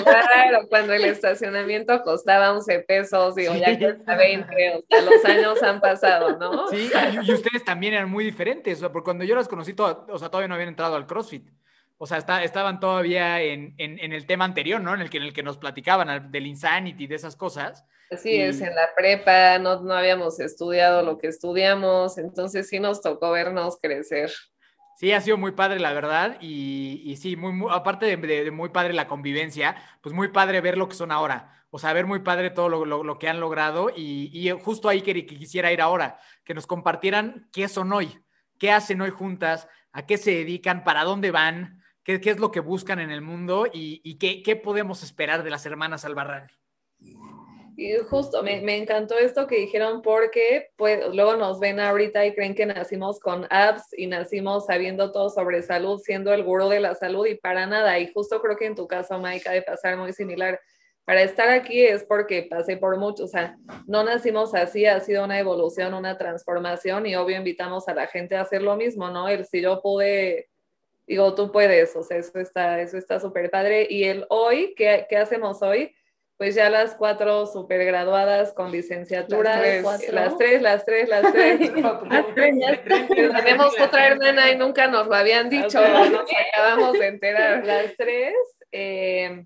Claro, cuando el estacionamiento costaba 11 pesos, digo, sí. ya cuesta 20, o sea, los años han pasado, ¿no? Sí, y, y ustedes también eran muy diferentes, o sea, porque cuando yo las conocí, todo, o sea, todavía no habían entrado al CrossFit. O sea, está, estaban todavía en, en, en, el tema anterior, ¿no? En el que, en el que nos platicaban del Insanity, de esas cosas. Así y... es, en la prepa no, no habíamos estudiado lo que estudiamos, entonces sí nos tocó vernos crecer. Sí, ha sido muy padre, la verdad, y, y sí, muy, muy aparte de, de, de, muy padre la convivencia, pues muy padre ver lo que son ahora. O sea, ver muy padre todo lo, lo, que han logrado y, justo ahí que, que, quisiera ir ahora, que nos compartieran qué son hoy, qué hacen hoy juntas, a qué se dedican, para dónde van, qué, qué es lo que buscan en el mundo y, qué, qué, podemos esperar de las hermanas Albarrán. Y justo, me, me, encantó esto que dijeron porque pues, luego nos ven ahorita y creen que nacimos con apps y nacimos sabiendo todo sobre salud, siendo el gurú de la salud y para nada. Y justo creo que en tu caso, Mike, ha de pasar muy similar. Para estar aquí es porque pasé por mucho, o sea, no nacimos así, ha sido una evolución, una transformación y obvio invitamos a la gente a hacer lo mismo, ¿no? El si yo pude, digo, tú puedes, o sea, eso está eso está súper padre. Y el hoy, ¿qué, ¿qué hacemos hoy? pues ya las cuatro super graduadas con licenciatura, las tres, las tres, las tres, las tres. Tenemos otra hermana y nunca nos lo habían dicho, nos acabamos de enterar. Las tres, eh,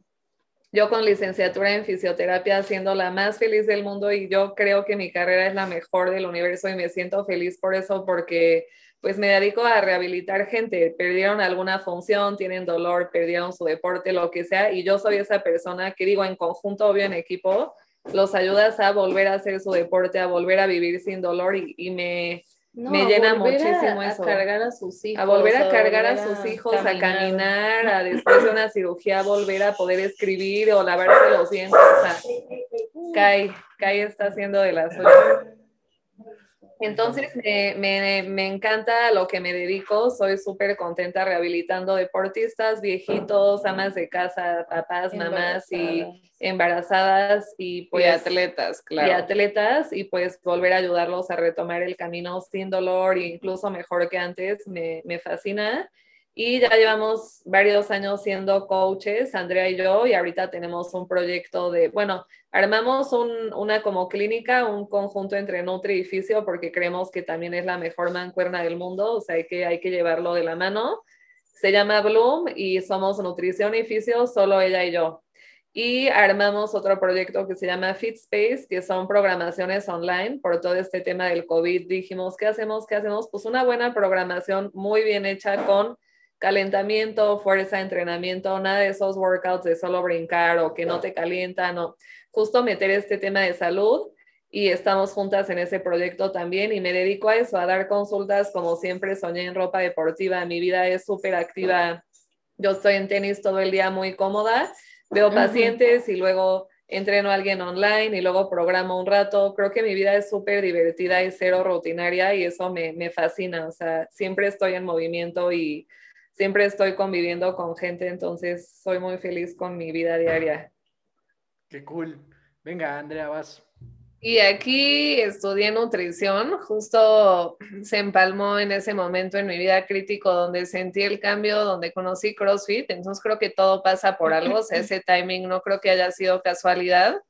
yo con licenciatura en fisioterapia, siendo la más feliz del mundo y yo creo que mi carrera es la mejor del universo y me siento feliz por eso porque pues me dedico a rehabilitar gente, perdieron alguna función, tienen dolor, perdieron su deporte, lo que sea, y yo soy esa persona que digo en conjunto, obvio en equipo, los ayudas a volver a hacer su deporte, a volver a vivir sin dolor y, y me, no, me llena muchísimo a, eso. A cargar a sus hijos. A volver a cargar a, a sus hijos, caminar. a caminar, a después de una cirugía volver a poder escribir o lavarse los dientes. O sea, Kai, Kai está haciendo de las suyas. Entonces, me, me, me, encanta lo que me dedico. Soy súper contenta rehabilitando deportistas, viejitos, amas de casa, papás, mamás y embarazadas y pues y atletas, claro. Y atletas y pues volver a ayudarlos a retomar el camino sin dolor e incluso mejor que antes me, me fascina. Y ya llevamos varios años siendo coaches, Andrea y yo, y ahorita tenemos un proyecto de, bueno, armamos un, una como clínica, un conjunto entre Nutri y Fisio, porque creemos que también es la mejor mancuerna del mundo, o sea, hay que, hay que llevarlo de la mano. Se llama Bloom y somos nutrición y fisio, solo ella y yo. Y armamos otro proyecto que se llama FitSpace, que son programaciones online por todo este tema del COVID. Dijimos, ¿qué hacemos? ¿Qué hacemos? Pues una buena programación muy bien hecha con calentamiento, fuerza, entrenamiento, nada de esos workouts de solo brincar o que no te calientan, no. Justo meter este tema de salud y estamos juntas en ese proyecto también y me dedico a eso, a dar consultas como siempre soñé en ropa deportiva. Mi vida es súper activa. Yo estoy en tenis todo el día muy cómoda, veo pacientes y luego entreno a alguien online y luego programo un rato. Creo que mi vida es súper divertida y cero rutinaria y eso me, me fascina. O sea, siempre estoy en movimiento y siempre estoy conviviendo con gente, entonces soy muy feliz con mi vida diaria. Qué cool. Venga, Andrea, vas. Y aquí estudié nutrición, justo se empalmó en ese momento en mi vida crítico donde sentí el cambio, donde conocí CrossFit, entonces creo que todo pasa por algo, o sea, ese timing no creo que haya sido casualidad.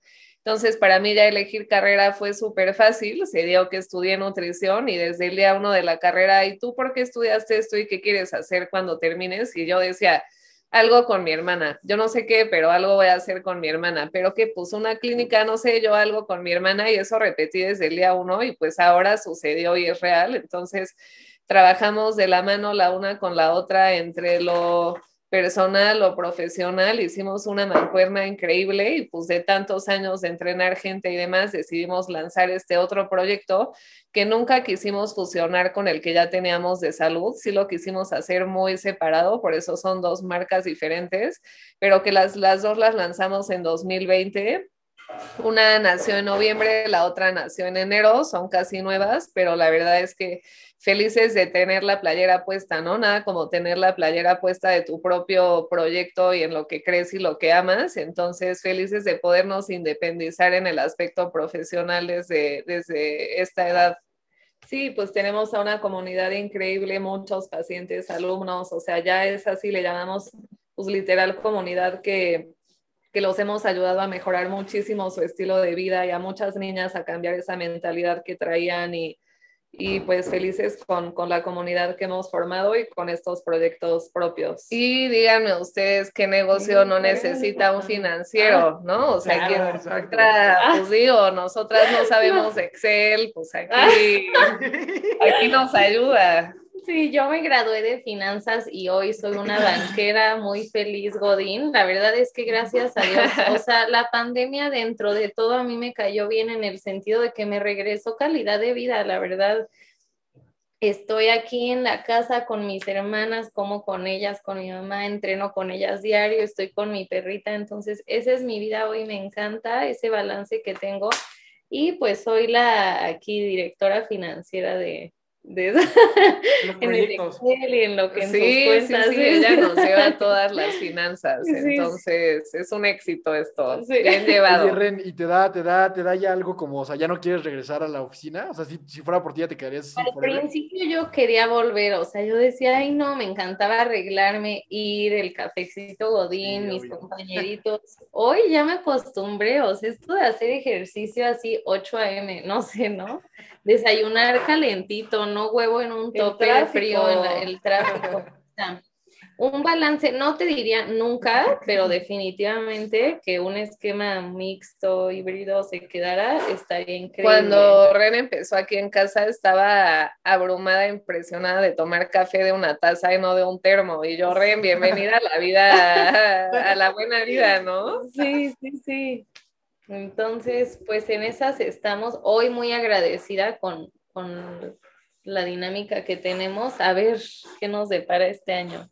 Entonces, para mí ya elegir carrera fue súper fácil. Se dio que estudié nutrición y desde el día uno de la carrera, ¿y tú por qué estudiaste esto y qué quieres hacer cuando termines? Y yo decía, algo con mi hermana. Yo no sé qué, pero algo voy a hacer con mi hermana. Pero que puso una clínica, no sé, yo algo con mi hermana y eso repetí desde el día uno y pues ahora sucedió y es real. Entonces, trabajamos de la mano la una con la otra entre lo personal o profesional, hicimos una mancuerna increíble y pues de tantos años de entrenar gente y demás, decidimos lanzar este otro proyecto que nunca quisimos fusionar con el que ya teníamos de salud, sí lo quisimos hacer muy separado, por eso son dos marcas diferentes, pero que las, las dos las lanzamos en 2020 una nació en noviembre, la otra nació en enero, son casi nuevas, pero la verdad es que felices de tener la playera puesta, ¿no? Nada como tener la playera puesta de tu propio proyecto y en lo que crees y lo que amas. Entonces, felices de podernos independizar en el aspecto profesional desde, desde esta edad. Sí, pues tenemos a una comunidad increíble, muchos pacientes, alumnos, o sea, ya es así, le llamamos pues literal comunidad que que los hemos ayudado a mejorar muchísimo su estilo de vida y a muchas niñas a cambiar esa mentalidad que traían y, y pues felices con, con, la comunidad que hemos formado y con estos proyectos propios. Y díganme ustedes qué negocio no necesita un financiero, ¿no? O sea, claro, que pues digo, nosotras no sabemos Excel, pues aquí, aquí nos ayuda. Sí, yo me gradué de finanzas y hoy soy una banquera muy feliz, Godín. La verdad es que gracias a Dios, o sea, la pandemia dentro de todo a mí me cayó bien en el sentido de que me regresó calidad de vida, la verdad. Estoy aquí en la casa con mis hermanas, como con ellas, con mi mamá, entreno con ellas diario, estoy con mi perrita, entonces esa es mi vida hoy, me encanta ese balance que tengo y pues soy la aquí directora financiera de, de en el Excel y en lo que en sí, cuentas. Sí, sí, ella nos lleva todas las finanzas, entonces es un éxito esto, bien llevado. y te da, te da, te da ya algo como, o sea, ya no quieres regresar a la oficina, o sea, si, si fuera por ti ya te quedarías Al principio yo quería volver, o sea, yo decía, ay no, me encantaba arreglarme, ir, el cafecito godín, mis compañeritos. Hoy ya me acostumbré, o sea, esto de hacer ejercicio así 8 a.m., no sé, ¿no? Desayunar calentito, no huevo en un tope de frío en el tráfico. un balance, no te diría nunca, pero definitivamente que un esquema mixto, híbrido se quedara, estaría increíble. Cuando Ren empezó aquí en casa estaba abrumada, impresionada de tomar café de una taza y no de un termo. Y yo, Ren, bienvenida a la vida, a la buena vida, ¿no? Sí, sí, sí. Entonces, pues en esas estamos hoy muy agradecida con, con la dinámica que tenemos. A ver qué nos depara este año.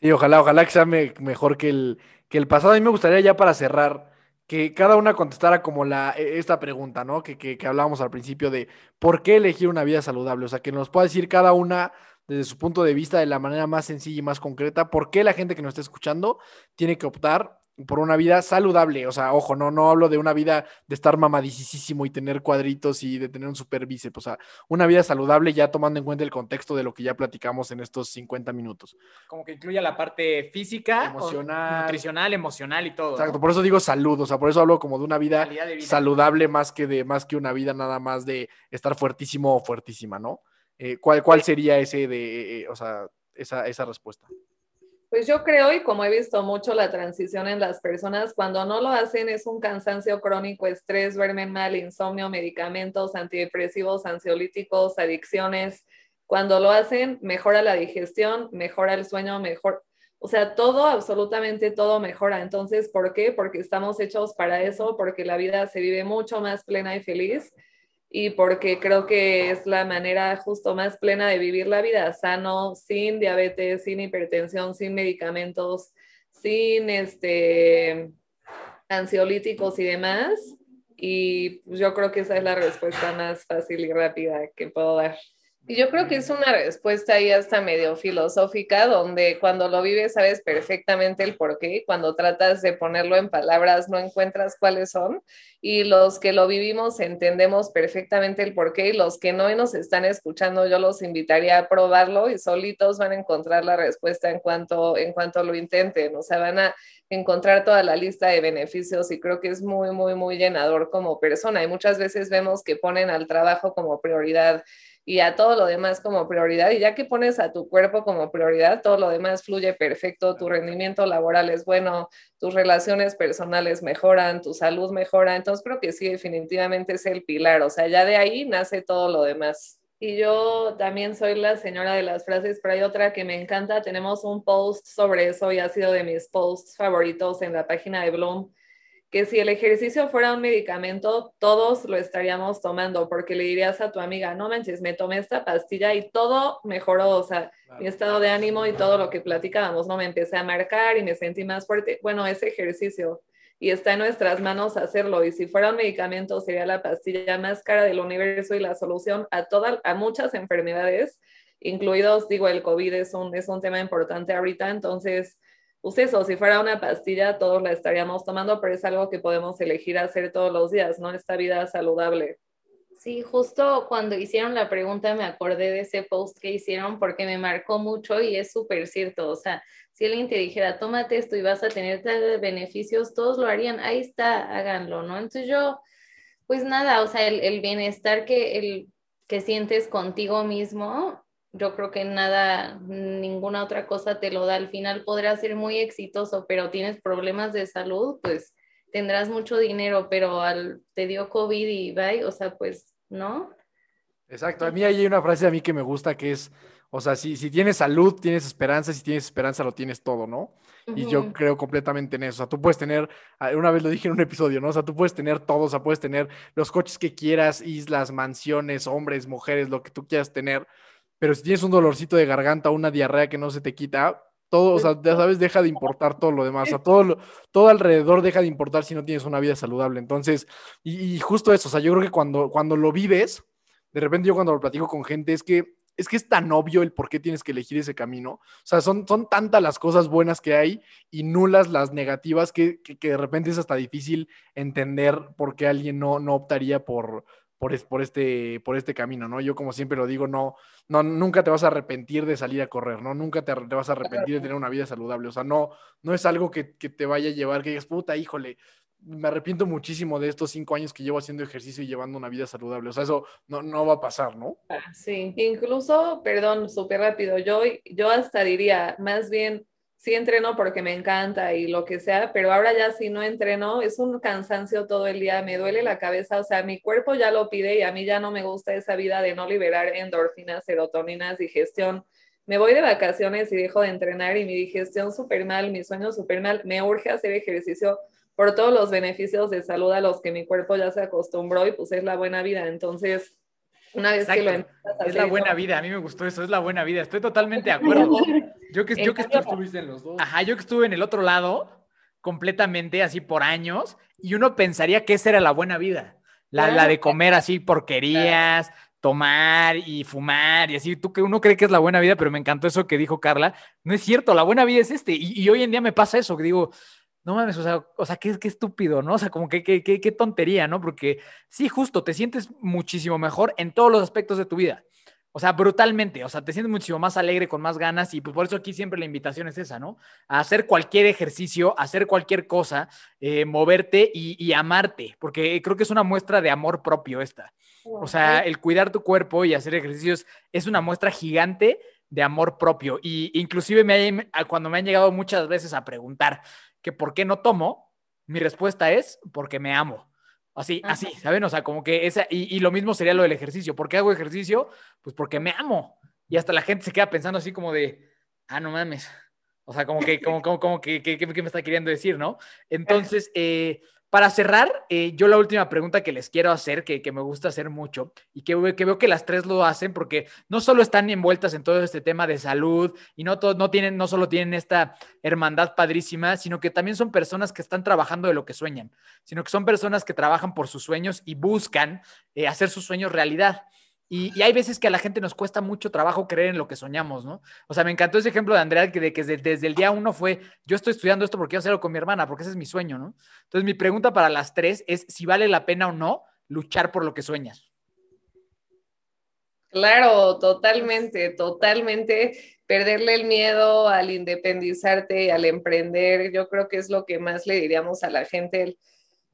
Sí, ojalá, ojalá que sea mejor que el, que el pasado. A mí me gustaría ya para cerrar que cada una contestara como la, e, esta pregunta, ¿no? Que, que, que hablábamos al principio de por qué elegir una vida saludable. O sea, que nos pueda decir cada una desde su punto de vista de la manera más sencilla y más concreta, por qué la gente que nos está escuchando tiene que optar por una vida saludable. O sea, ojo, no, no hablo de una vida de estar mamadicísimo y tener cuadritos y de tener un super bíceps. O sea, una vida saludable ya tomando en cuenta el contexto de lo que ya platicamos en estos 50 minutos. Como que incluya la parte física, Emocional. nutricional, emocional y todo. ¿no? Exacto, por eso digo salud, o sea, por eso hablo como de una vida, Calidad de vida. saludable más que de más que una vida nada más de estar fuertísimo o fuertísima, ¿no? Eh, ¿cuál, ¿Cuál sería ese de, eh, o sea, esa, esa respuesta? Pues yo creo, y como he visto mucho la transición en las personas, cuando no lo hacen es un cansancio crónico, estrés, duermen mal, insomnio, medicamentos, antidepresivos, ansiolíticos, adicciones. Cuando lo hacen, mejora la digestión, mejora el sueño, mejor, o sea, todo, absolutamente todo mejora. Entonces, ¿por qué? Porque estamos hechos para eso, porque la vida se vive mucho más plena y feliz y porque creo que es la manera justo más plena de vivir la vida, sano, sin diabetes, sin hipertensión, sin medicamentos, sin este, ansiolíticos y demás. Y yo creo que esa es la respuesta más fácil y rápida que puedo dar. Y yo creo que es una respuesta ahí hasta medio filosófica, donde cuando lo vives sabes perfectamente el por qué, cuando tratas de ponerlo en palabras no encuentras cuáles son, y los que lo vivimos entendemos perfectamente el por qué, y los que no nos están escuchando, yo los invitaría a probarlo y solitos van a encontrar la respuesta en cuanto, en cuanto lo intenten, o sea, van a encontrar toda la lista de beneficios y creo que es muy, muy, muy llenador como persona. Y muchas veces vemos que ponen al trabajo como prioridad y a todo lo demás como prioridad. Y ya que pones a tu cuerpo como prioridad, todo lo demás fluye perfecto, tu rendimiento laboral es bueno, tus relaciones personales mejoran, tu salud mejora. Entonces creo que sí, definitivamente es el pilar. O sea, ya de ahí nace todo lo demás. Y yo también soy la señora de las frases, pero hay otra que me encanta. Tenemos un post sobre eso y ha sido de mis posts favoritos en la página de Bloom, que si el ejercicio fuera un medicamento, todos lo estaríamos tomando, porque le dirías a tu amiga, no manches, me tomé esta pastilla y todo mejoró, o sea, mi estado de ánimo y todo lo que platicábamos, ¿no? Me empecé a marcar y me sentí más fuerte. Bueno, ese ejercicio y está en nuestras manos hacerlo. Y si fuera un medicamento, sería la pastilla más cara del universo y la solución a, toda, a muchas enfermedades, incluidos, digo, el COVID es un, es un tema importante ahorita. Entonces, pues eso, si fuera una pastilla, todos la estaríamos tomando, pero es algo que podemos elegir hacer todos los días, ¿no? Esta vida saludable. Sí, justo cuando hicieron la pregunta me acordé de ese post que hicieron porque me marcó mucho y es súper cierto. O sea, si alguien te dijera, tómate esto y vas a tener tal beneficios, todos lo harían. Ahí está, háganlo, ¿no? Entonces yo, pues nada, o sea, el, el bienestar que, el, que sientes contigo mismo, yo creo que nada, ninguna otra cosa te lo da. Al final podrás ser muy exitoso, pero tienes problemas de salud, pues tendrás mucho dinero, pero al, te dio COVID y bye, o sea, pues, ¿no? Exacto, a mí hay una frase a mí que me gusta que es, o sea, si, si tienes salud, tienes esperanza, si tienes esperanza, lo tienes todo, ¿no? Y yo creo completamente en eso. O sea, tú puedes tener, ah, una vez lo dije en un episodio, ¿no? O sea, tú puedes tener todo, o sea, puedes tener los coches que quieras, islas, mansiones, hombres, mujeres, lo que tú quieras tener, pero si tienes un dolorcito de garganta, una diarrea que no se te quita, todo, o sea, ya sabes, deja de importar todo lo demás, o sea, todo, lo- todo alrededor deja de importar si no tienes una vida saludable. Entonces, y, y justo eso, o sea, yo creo que cuando, cuando lo vives, de repente yo cuando lo platico con gente, es que es que es tan obvio el por qué tienes que elegir ese camino. O sea, son, son tantas las cosas buenas que hay y nulas las negativas que, que, que de repente es hasta difícil entender por qué alguien no, no optaría por, por, es- por, este, por este camino, ¿no? Yo como siempre lo digo, no, no, nunca te vas a arrepentir de salir a correr, ¿no? Nunca te, te vas a arrepentir de tener una vida saludable. O sea, no, no es algo que, que te vaya a llevar, que digas, puta, híjole, me arrepiento muchísimo de estos cinco años que llevo haciendo ejercicio y llevando una vida saludable. O sea, eso no, no va a pasar, ¿no? Sí, incluso, perdón, súper rápido, yo, yo hasta diría, más bien, sí entreno porque me encanta y lo que sea, pero ahora ya si no entreno, es un cansancio todo el día, me duele la cabeza, o sea, mi cuerpo ya lo pide y a mí ya no me gusta esa vida de no liberar endorfinas, serotoninas, digestión. Me voy de vacaciones y dejo de entrenar y mi digestión súper mal, mi sueño súper mal, me urge hacer ejercicio por todos los beneficios de salud a los que mi cuerpo ya se acostumbró y pues es la buena vida. Entonces, una vez que lo Exacto. empiezas a Es la buena todo- vida, a mí me gustó eso, es la buena vida, estoy totalmente de acuerdo. Yo que, yo que estuve, en los dos. ajá, yo que estuve en el otro lado, completamente así por años, y uno pensaría que esa era la buena vida, la, la de comer así porquerías, tomar y fumar y así, tú que uno cree que es la buena vida, pero me encantó eso que dijo Carla, no es cierto, la buena vida es este, y, y hoy en día me pasa eso, que digo, no mames, o sea, o sea qué, qué estúpido, ¿no? O sea, como que qué, qué, qué tontería, ¿no? Porque sí, justo, te sientes muchísimo mejor en todos los aspectos de tu vida. O sea, brutalmente, o sea, te sientes muchísimo más alegre, con más ganas y pues por eso aquí siempre la invitación es esa, ¿no? A hacer cualquier ejercicio, hacer cualquier cosa, eh, moverte y, y, amarte, porque creo que es una muestra de amor propio esta. O sea, el cuidar tu cuerpo y hacer ejercicios es una muestra gigante de amor propio. Y inclusive me, cuando me han llegado muchas veces a preguntar que por qué no tomo, mi respuesta es porque me amo. Así, así, ¿saben? O sea, como que esa, y, y, lo mismo sería lo del ejercicio. ¿Por qué hago ejercicio? Pues porque me amo. Y hasta la gente se queda pensando así como de, ah, no mames. O sea, como que, como, como, como que, que, que me está queriendo decir, ¿no? Entonces, eh, para cerrar, eh, yo la última pregunta que les quiero hacer, que, que me gusta hacer mucho y que, que, veo que las tres lo hacen, porque no solo están envueltas en todo este tema de salud y no, todo, no, tienen, no solo tienen esta hermandad padrísima, sino que también son personas que están trabajando de lo que sueñan, sino que son personas que trabajan por sus sueños y buscan eh, hacer sus sueños realidad. Y, hay veces que a la gente nos cuesta mucho trabajo creer en lo que soñamos, ¿no? O sea, me encantó ese ejemplo de Andrea, que, de, que desde, desde, el día uno fue, yo estoy estudiando esto porque quiero hacerlo con mi hermana, porque ese es mi sueño, ¿no? Entonces, mi pregunta para las tres es si vale la pena o no luchar por lo que sueñas. Claro, totalmente, totalmente. Perderle el miedo al independizarte, al emprender, yo creo que es lo que más le diríamos a la gente.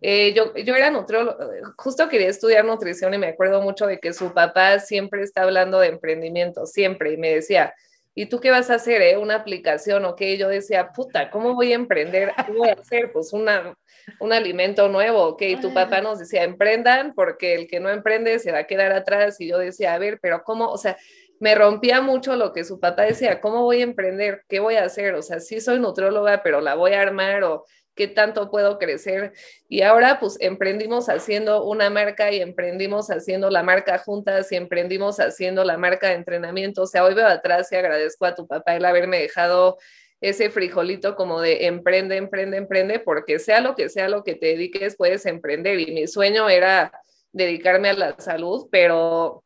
Eh, yo, yo era nutriólogo, justo quería estudiar nutrición y me acuerdo mucho de que su papá siempre está hablando de emprendimiento, siempre, y me decía, ¿y tú qué vas a hacer? Eh? ¿Una aplicación o qué? yo decía, puta, ¿cómo voy a emprender? ¿Qué voy a hacer? Pues una, un alimento nuevo, ok. Tu papá nos decía, emprendan, porque el que no emprende se va a quedar atrás. Y yo decía, a ver, pero ¿cómo? O sea, me rompía mucho lo que su papá decía, ¿cómo voy a emprender? ¿Qué voy a hacer? O sea, sí soy nutrióloga, pero la voy a armar o qué tanto puedo crecer. Y ahora pues emprendimos haciendo una marca y emprendimos haciendo la marca juntas y emprendimos haciendo la marca de entrenamiento. O sea, hoy veo atrás y agradezco a tu papá el haberme dejado ese frijolito como de emprende, emprende, emprende, porque sea lo que sea lo que te dediques, puedes emprender. Y mi sueño era dedicarme a la salud, pero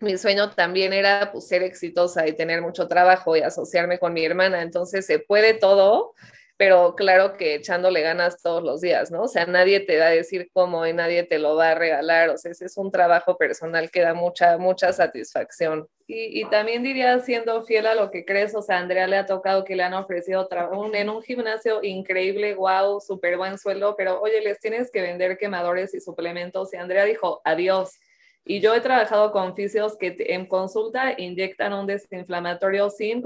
mi sueño también era pues, ser exitosa y tener mucho trabajo y asociarme con mi hermana. Entonces se puede todo pero claro que echándole ganas todos los días, ¿no? O sea, nadie te va a decir cómo y nadie te lo va a regalar, o sea, ese es un trabajo personal que da mucha, mucha satisfacción. Y, y también diría, siendo fiel a lo que crees, o sea, a Andrea le ha tocado que le han ofrecido trabajo en un gimnasio increíble, wow, súper buen sueldo, pero oye, les tienes que vender quemadores y suplementos, y Andrea dijo, adiós. Y yo he trabajado con fisios que en consulta inyectan un desinflamatorio sin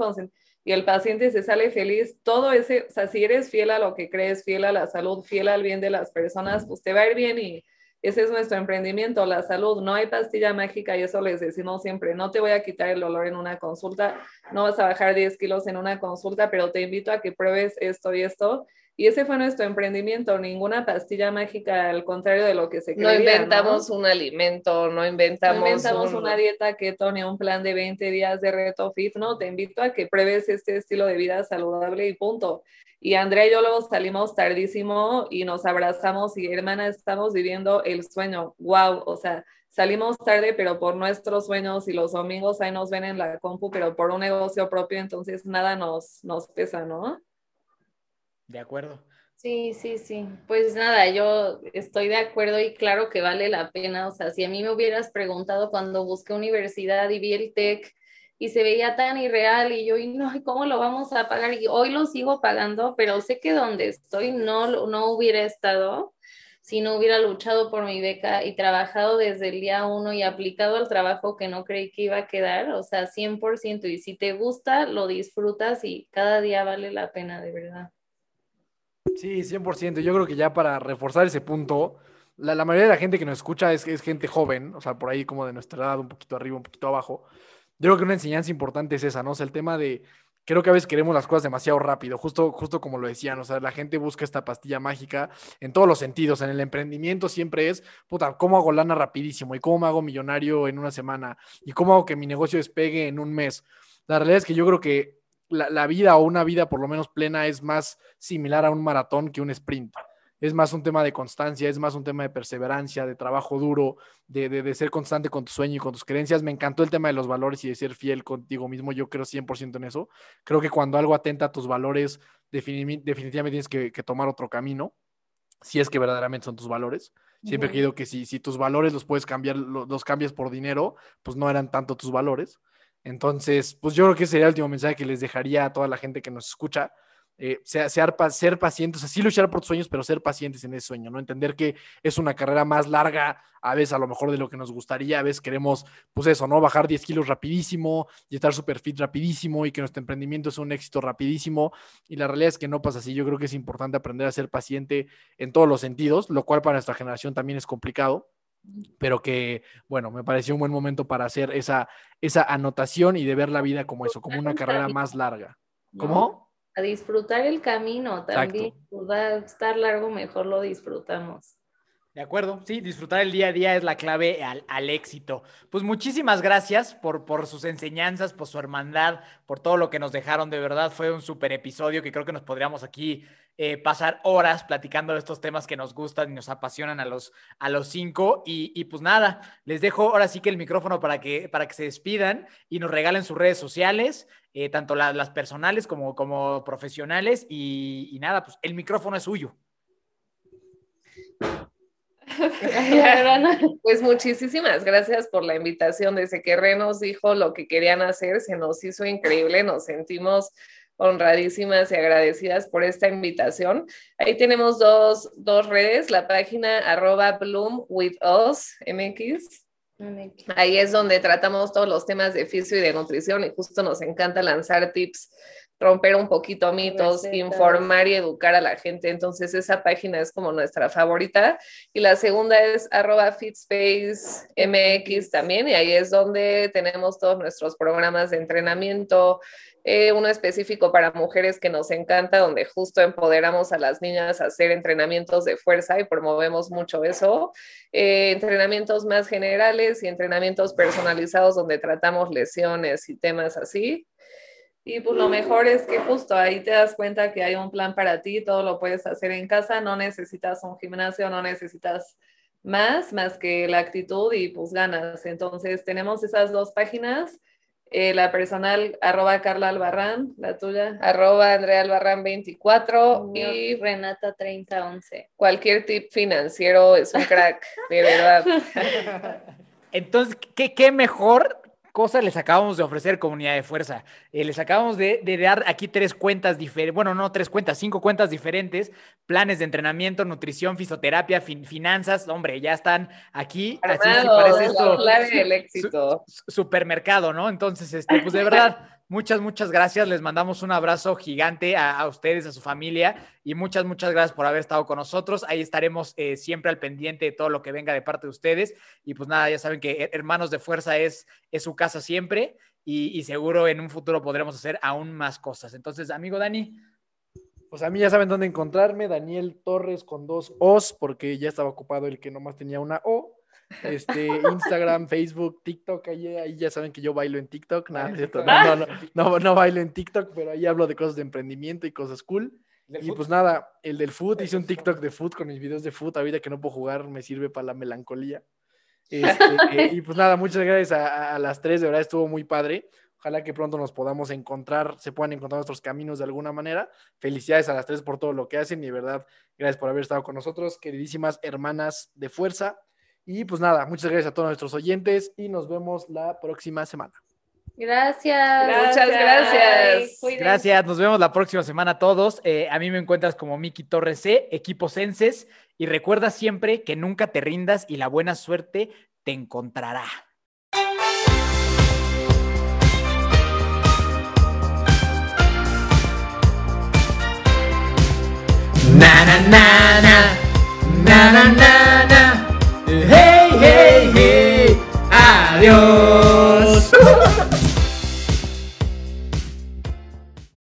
y el paciente se sale feliz, todo ese, o sea, si eres fiel a lo que crees, fiel a la salud, fiel al bien de las personas, pues te va a ir bien y ese es nuestro emprendimiento, la salud. No hay pastilla mágica y eso les decimos siempre, no te voy a quitar el dolor en una consulta, no vas a bajar 10 kilos en una consulta, pero te invito a que pruebes esto y esto y ese fue nuestro emprendimiento, ninguna pastilla mágica, al contrario de lo que se creía. No inventamos ¿no? un alimento, no inventamos, no inventamos un... una dieta keto ni un plan de 20 días de reto fit, no, te invito a que pruebes este estilo de vida saludable y punto. Y Andrea y yo luego salimos tardísimo y nos abrazamos y hermana, estamos viviendo el sueño, wow, o sea, salimos tarde, pero por nuestros sueños y los domingos ahí nos ven en la compu, pero por un negocio propio, entonces nada nos, nos pesa, ¿no? De acuerdo. Sí, sí, sí. Pues nada, yo estoy de acuerdo y claro que vale la pena. O sea, si a mí me hubieras preguntado cuando busqué universidad y vi el TEC y se veía tan irreal y yo, y no, ¿cómo lo vamos a pagar? Y hoy lo sigo pagando, pero sé que donde estoy no, no hubiera estado si no hubiera luchado por mi beca y trabajado desde el día uno y aplicado al trabajo que no creí que iba a quedar, o sea, 100%. Y si te gusta, lo disfrutas y cada día vale la pena, de verdad. Sí, 100%. Yo creo que ya para reforzar ese punto, la, la mayoría de la gente que nos escucha es, es, gente joven, o sea, por ahí como de nuestra edad, un poquito arriba, un poquito abajo. Yo creo que una enseñanza importante es esa, ¿no? O sea, el tema de, creo que a veces queremos las cosas demasiado rápido, justo, justo como lo decían, o sea, la gente busca esta pastilla mágica en todos los sentidos, en el emprendimiento siempre es, puta, ¿cómo hago lana rapidísimo? ¿Y cómo me hago millonario en una semana? ¿Y cómo hago que mi negocio despegue en un mes? La realidad es que yo creo que la, la, vida o una vida por lo menos plena es más similar a un maratón que un sprint. Es más un tema de constancia, es más un tema de perseverancia, de trabajo duro, de, de, de, ser constante con tu sueño y con tus creencias. Me encantó el tema de los valores y de ser fiel contigo mismo. Yo creo 100% en eso. Creo que cuando algo atenta a tus valores, definitivamente tienes que, que, tomar otro camino, si es que verdaderamente son tus valores. Siempre he creído que si, si tus valores los puedes cambiar, los, los cambias por dinero, pues no eran tanto tus valores. Entonces, pues yo creo que sería el último mensaje que les dejaría a toda la gente que nos escucha eh, ser, ser, ser, pacientes, así luchar por tus sueños, pero ser pacientes en ese sueño, ¿no? Entender que es una carrera más larga, a veces a lo mejor de lo que nos gustaría, a veces queremos, pues eso, ¿no? Bajar 10 kilos rapidísimo y estar súper fit rapidísimo y que nuestro emprendimiento es un éxito rapidísimo. Y la realidad es que no pasa así. Yo creo que es importante aprender a ser paciente en todos los sentidos, lo cual para nuestra generación también es complicado pero que, bueno, me pareció un buen momento para hacer esa, esa anotación y de ver la vida como eso, como una carrera más larga. ¿Cómo? A disfrutar el camino también. Pues, va a estar largo, mejor lo disfrutamos. De acuerdo, sí, disfrutar el día a día es la clave al, al éxito. Pues muchísimas gracias por, por, sus enseñanzas, por su hermandad, por todo lo que nos dejaron. De verdad, fue un súper episodio que creo que nos podríamos aquí eh, pasar horas platicando de estos temas que nos gustan y nos apasionan a los, a los cinco. Y, y, pues nada, les dejo ahora sí que el micrófono para que, para que se despidan y nos regalen sus redes sociales, eh, tanto la, las personales como, como profesionales. Y, y nada, pues el micrófono es suyo. pues muchísimas gracias por la invitación. Desde que Re nos dijo lo que querían hacer, se nos hizo increíble, nos sentimos honradísimas y agradecidas por esta invitación. Ahí tenemos dos, dos redes, la página arroba Bloom with Us MX. Ahí es donde tratamos todos los temas de fisio y de nutrición y justo nos encanta lanzar tips romper un poquito mitos, Recetas. informar y educar a la gente. Entonces esa página es como nuestra favorita. Y la segunda es arroba Fitspace MX también. Y ahí es donde tenemos todos nuestros programas de entrenamiento, eh, uno específico para mujeres que nos encanta, donde justo empoderamos a las niñas a hacer entrenamientos de fuerza y promovemos mucho eso. Eh, entrenamientos más generales y entrenamientos personalizados donde tratamos lesiones y temas así. Y pues lo mejor es que justo ahí te das cuenta que hay un plan para ti, todo lo puedes hacer en casa, no necesitas un gimnasio, no necesitas más, más que la actitud y pues ganas. Entonces tenemos esas dos páginas, eh, la personal arroba Carla Albarrán, la tuya arroba Andrea Albarrán 24 y Renata 3011. Cualquier tip financiero es un crack, de verdad. Entonces, ¿qué, qué mejor cosas les acabamos de ofrecer comunidad de fuerza. Eh, les acabamos de, de, dar aquí tres cuentas diferentes, bueno, no tres cuentas, cinco cuentas diferentes, planes de entrenamiento, nutrición, fisioterapia, fin, finanzas, hombre, ya están aquí. Armado, así parece esto. El éxito. Su, supermercado, ¿no? Entonces, este, pues de verdad. Muchas, muchas gracias. Les mandamos un abrazo gigante a, ustedes, a su familia y muchas, muchas gracias por haber estado con nosotros. Ahí estaremos eh, siempre al pendiente de todo lo que venga de parte de ustedes. Y pues nada, ya saben que Hermanos de Fuerza es, es su casa siempre y, y seguro en un futuro podremos hacer aún más cosas. Entonces, amigo Dani. Pues a mí ya saben dónde encontrarme, Daniel Torres con dos O's, porque ya estaba ocupado el que nomás tenía una O. Este, Instagram, Facebook, TikTok, ahí, ahí, ya saben que yo bailo en TikTok, nada, no, no, no, no, bailo en TikTok, pero ahí hablo de cosas de emprendimiento y cosas cool. Y pues nada, el del food, hice un TikTok de food con mis videos de food, ahorita que no puedo jugar me sirve para la melancolía. Este, y pues nada, muchas gracias a, a, las tres, de verdad estuvo muy padre. Ojalá que pronto nos podamos encontrar, se puedan encontrar nuestros caminos de alguna manera. Felicidades a las tres por todo lo que hacen y de verdad, gracias por haber estado con nosotros, queridísimas hermanas de fuerza. Y pues nada, muchas gracias a todos nuestros oyentes y nos vemos la próxima semana. Gracias. Muchas gracias. Gracias. Nos vemos la próxima semana a todos. Eh, a mí me encuentras como Miki Torres C, equipo Senses. Y recuerda siempre que nunca te rindas y la buena suerte te encontrará. Na na na na na na na Hey, hey, hey. Adiós.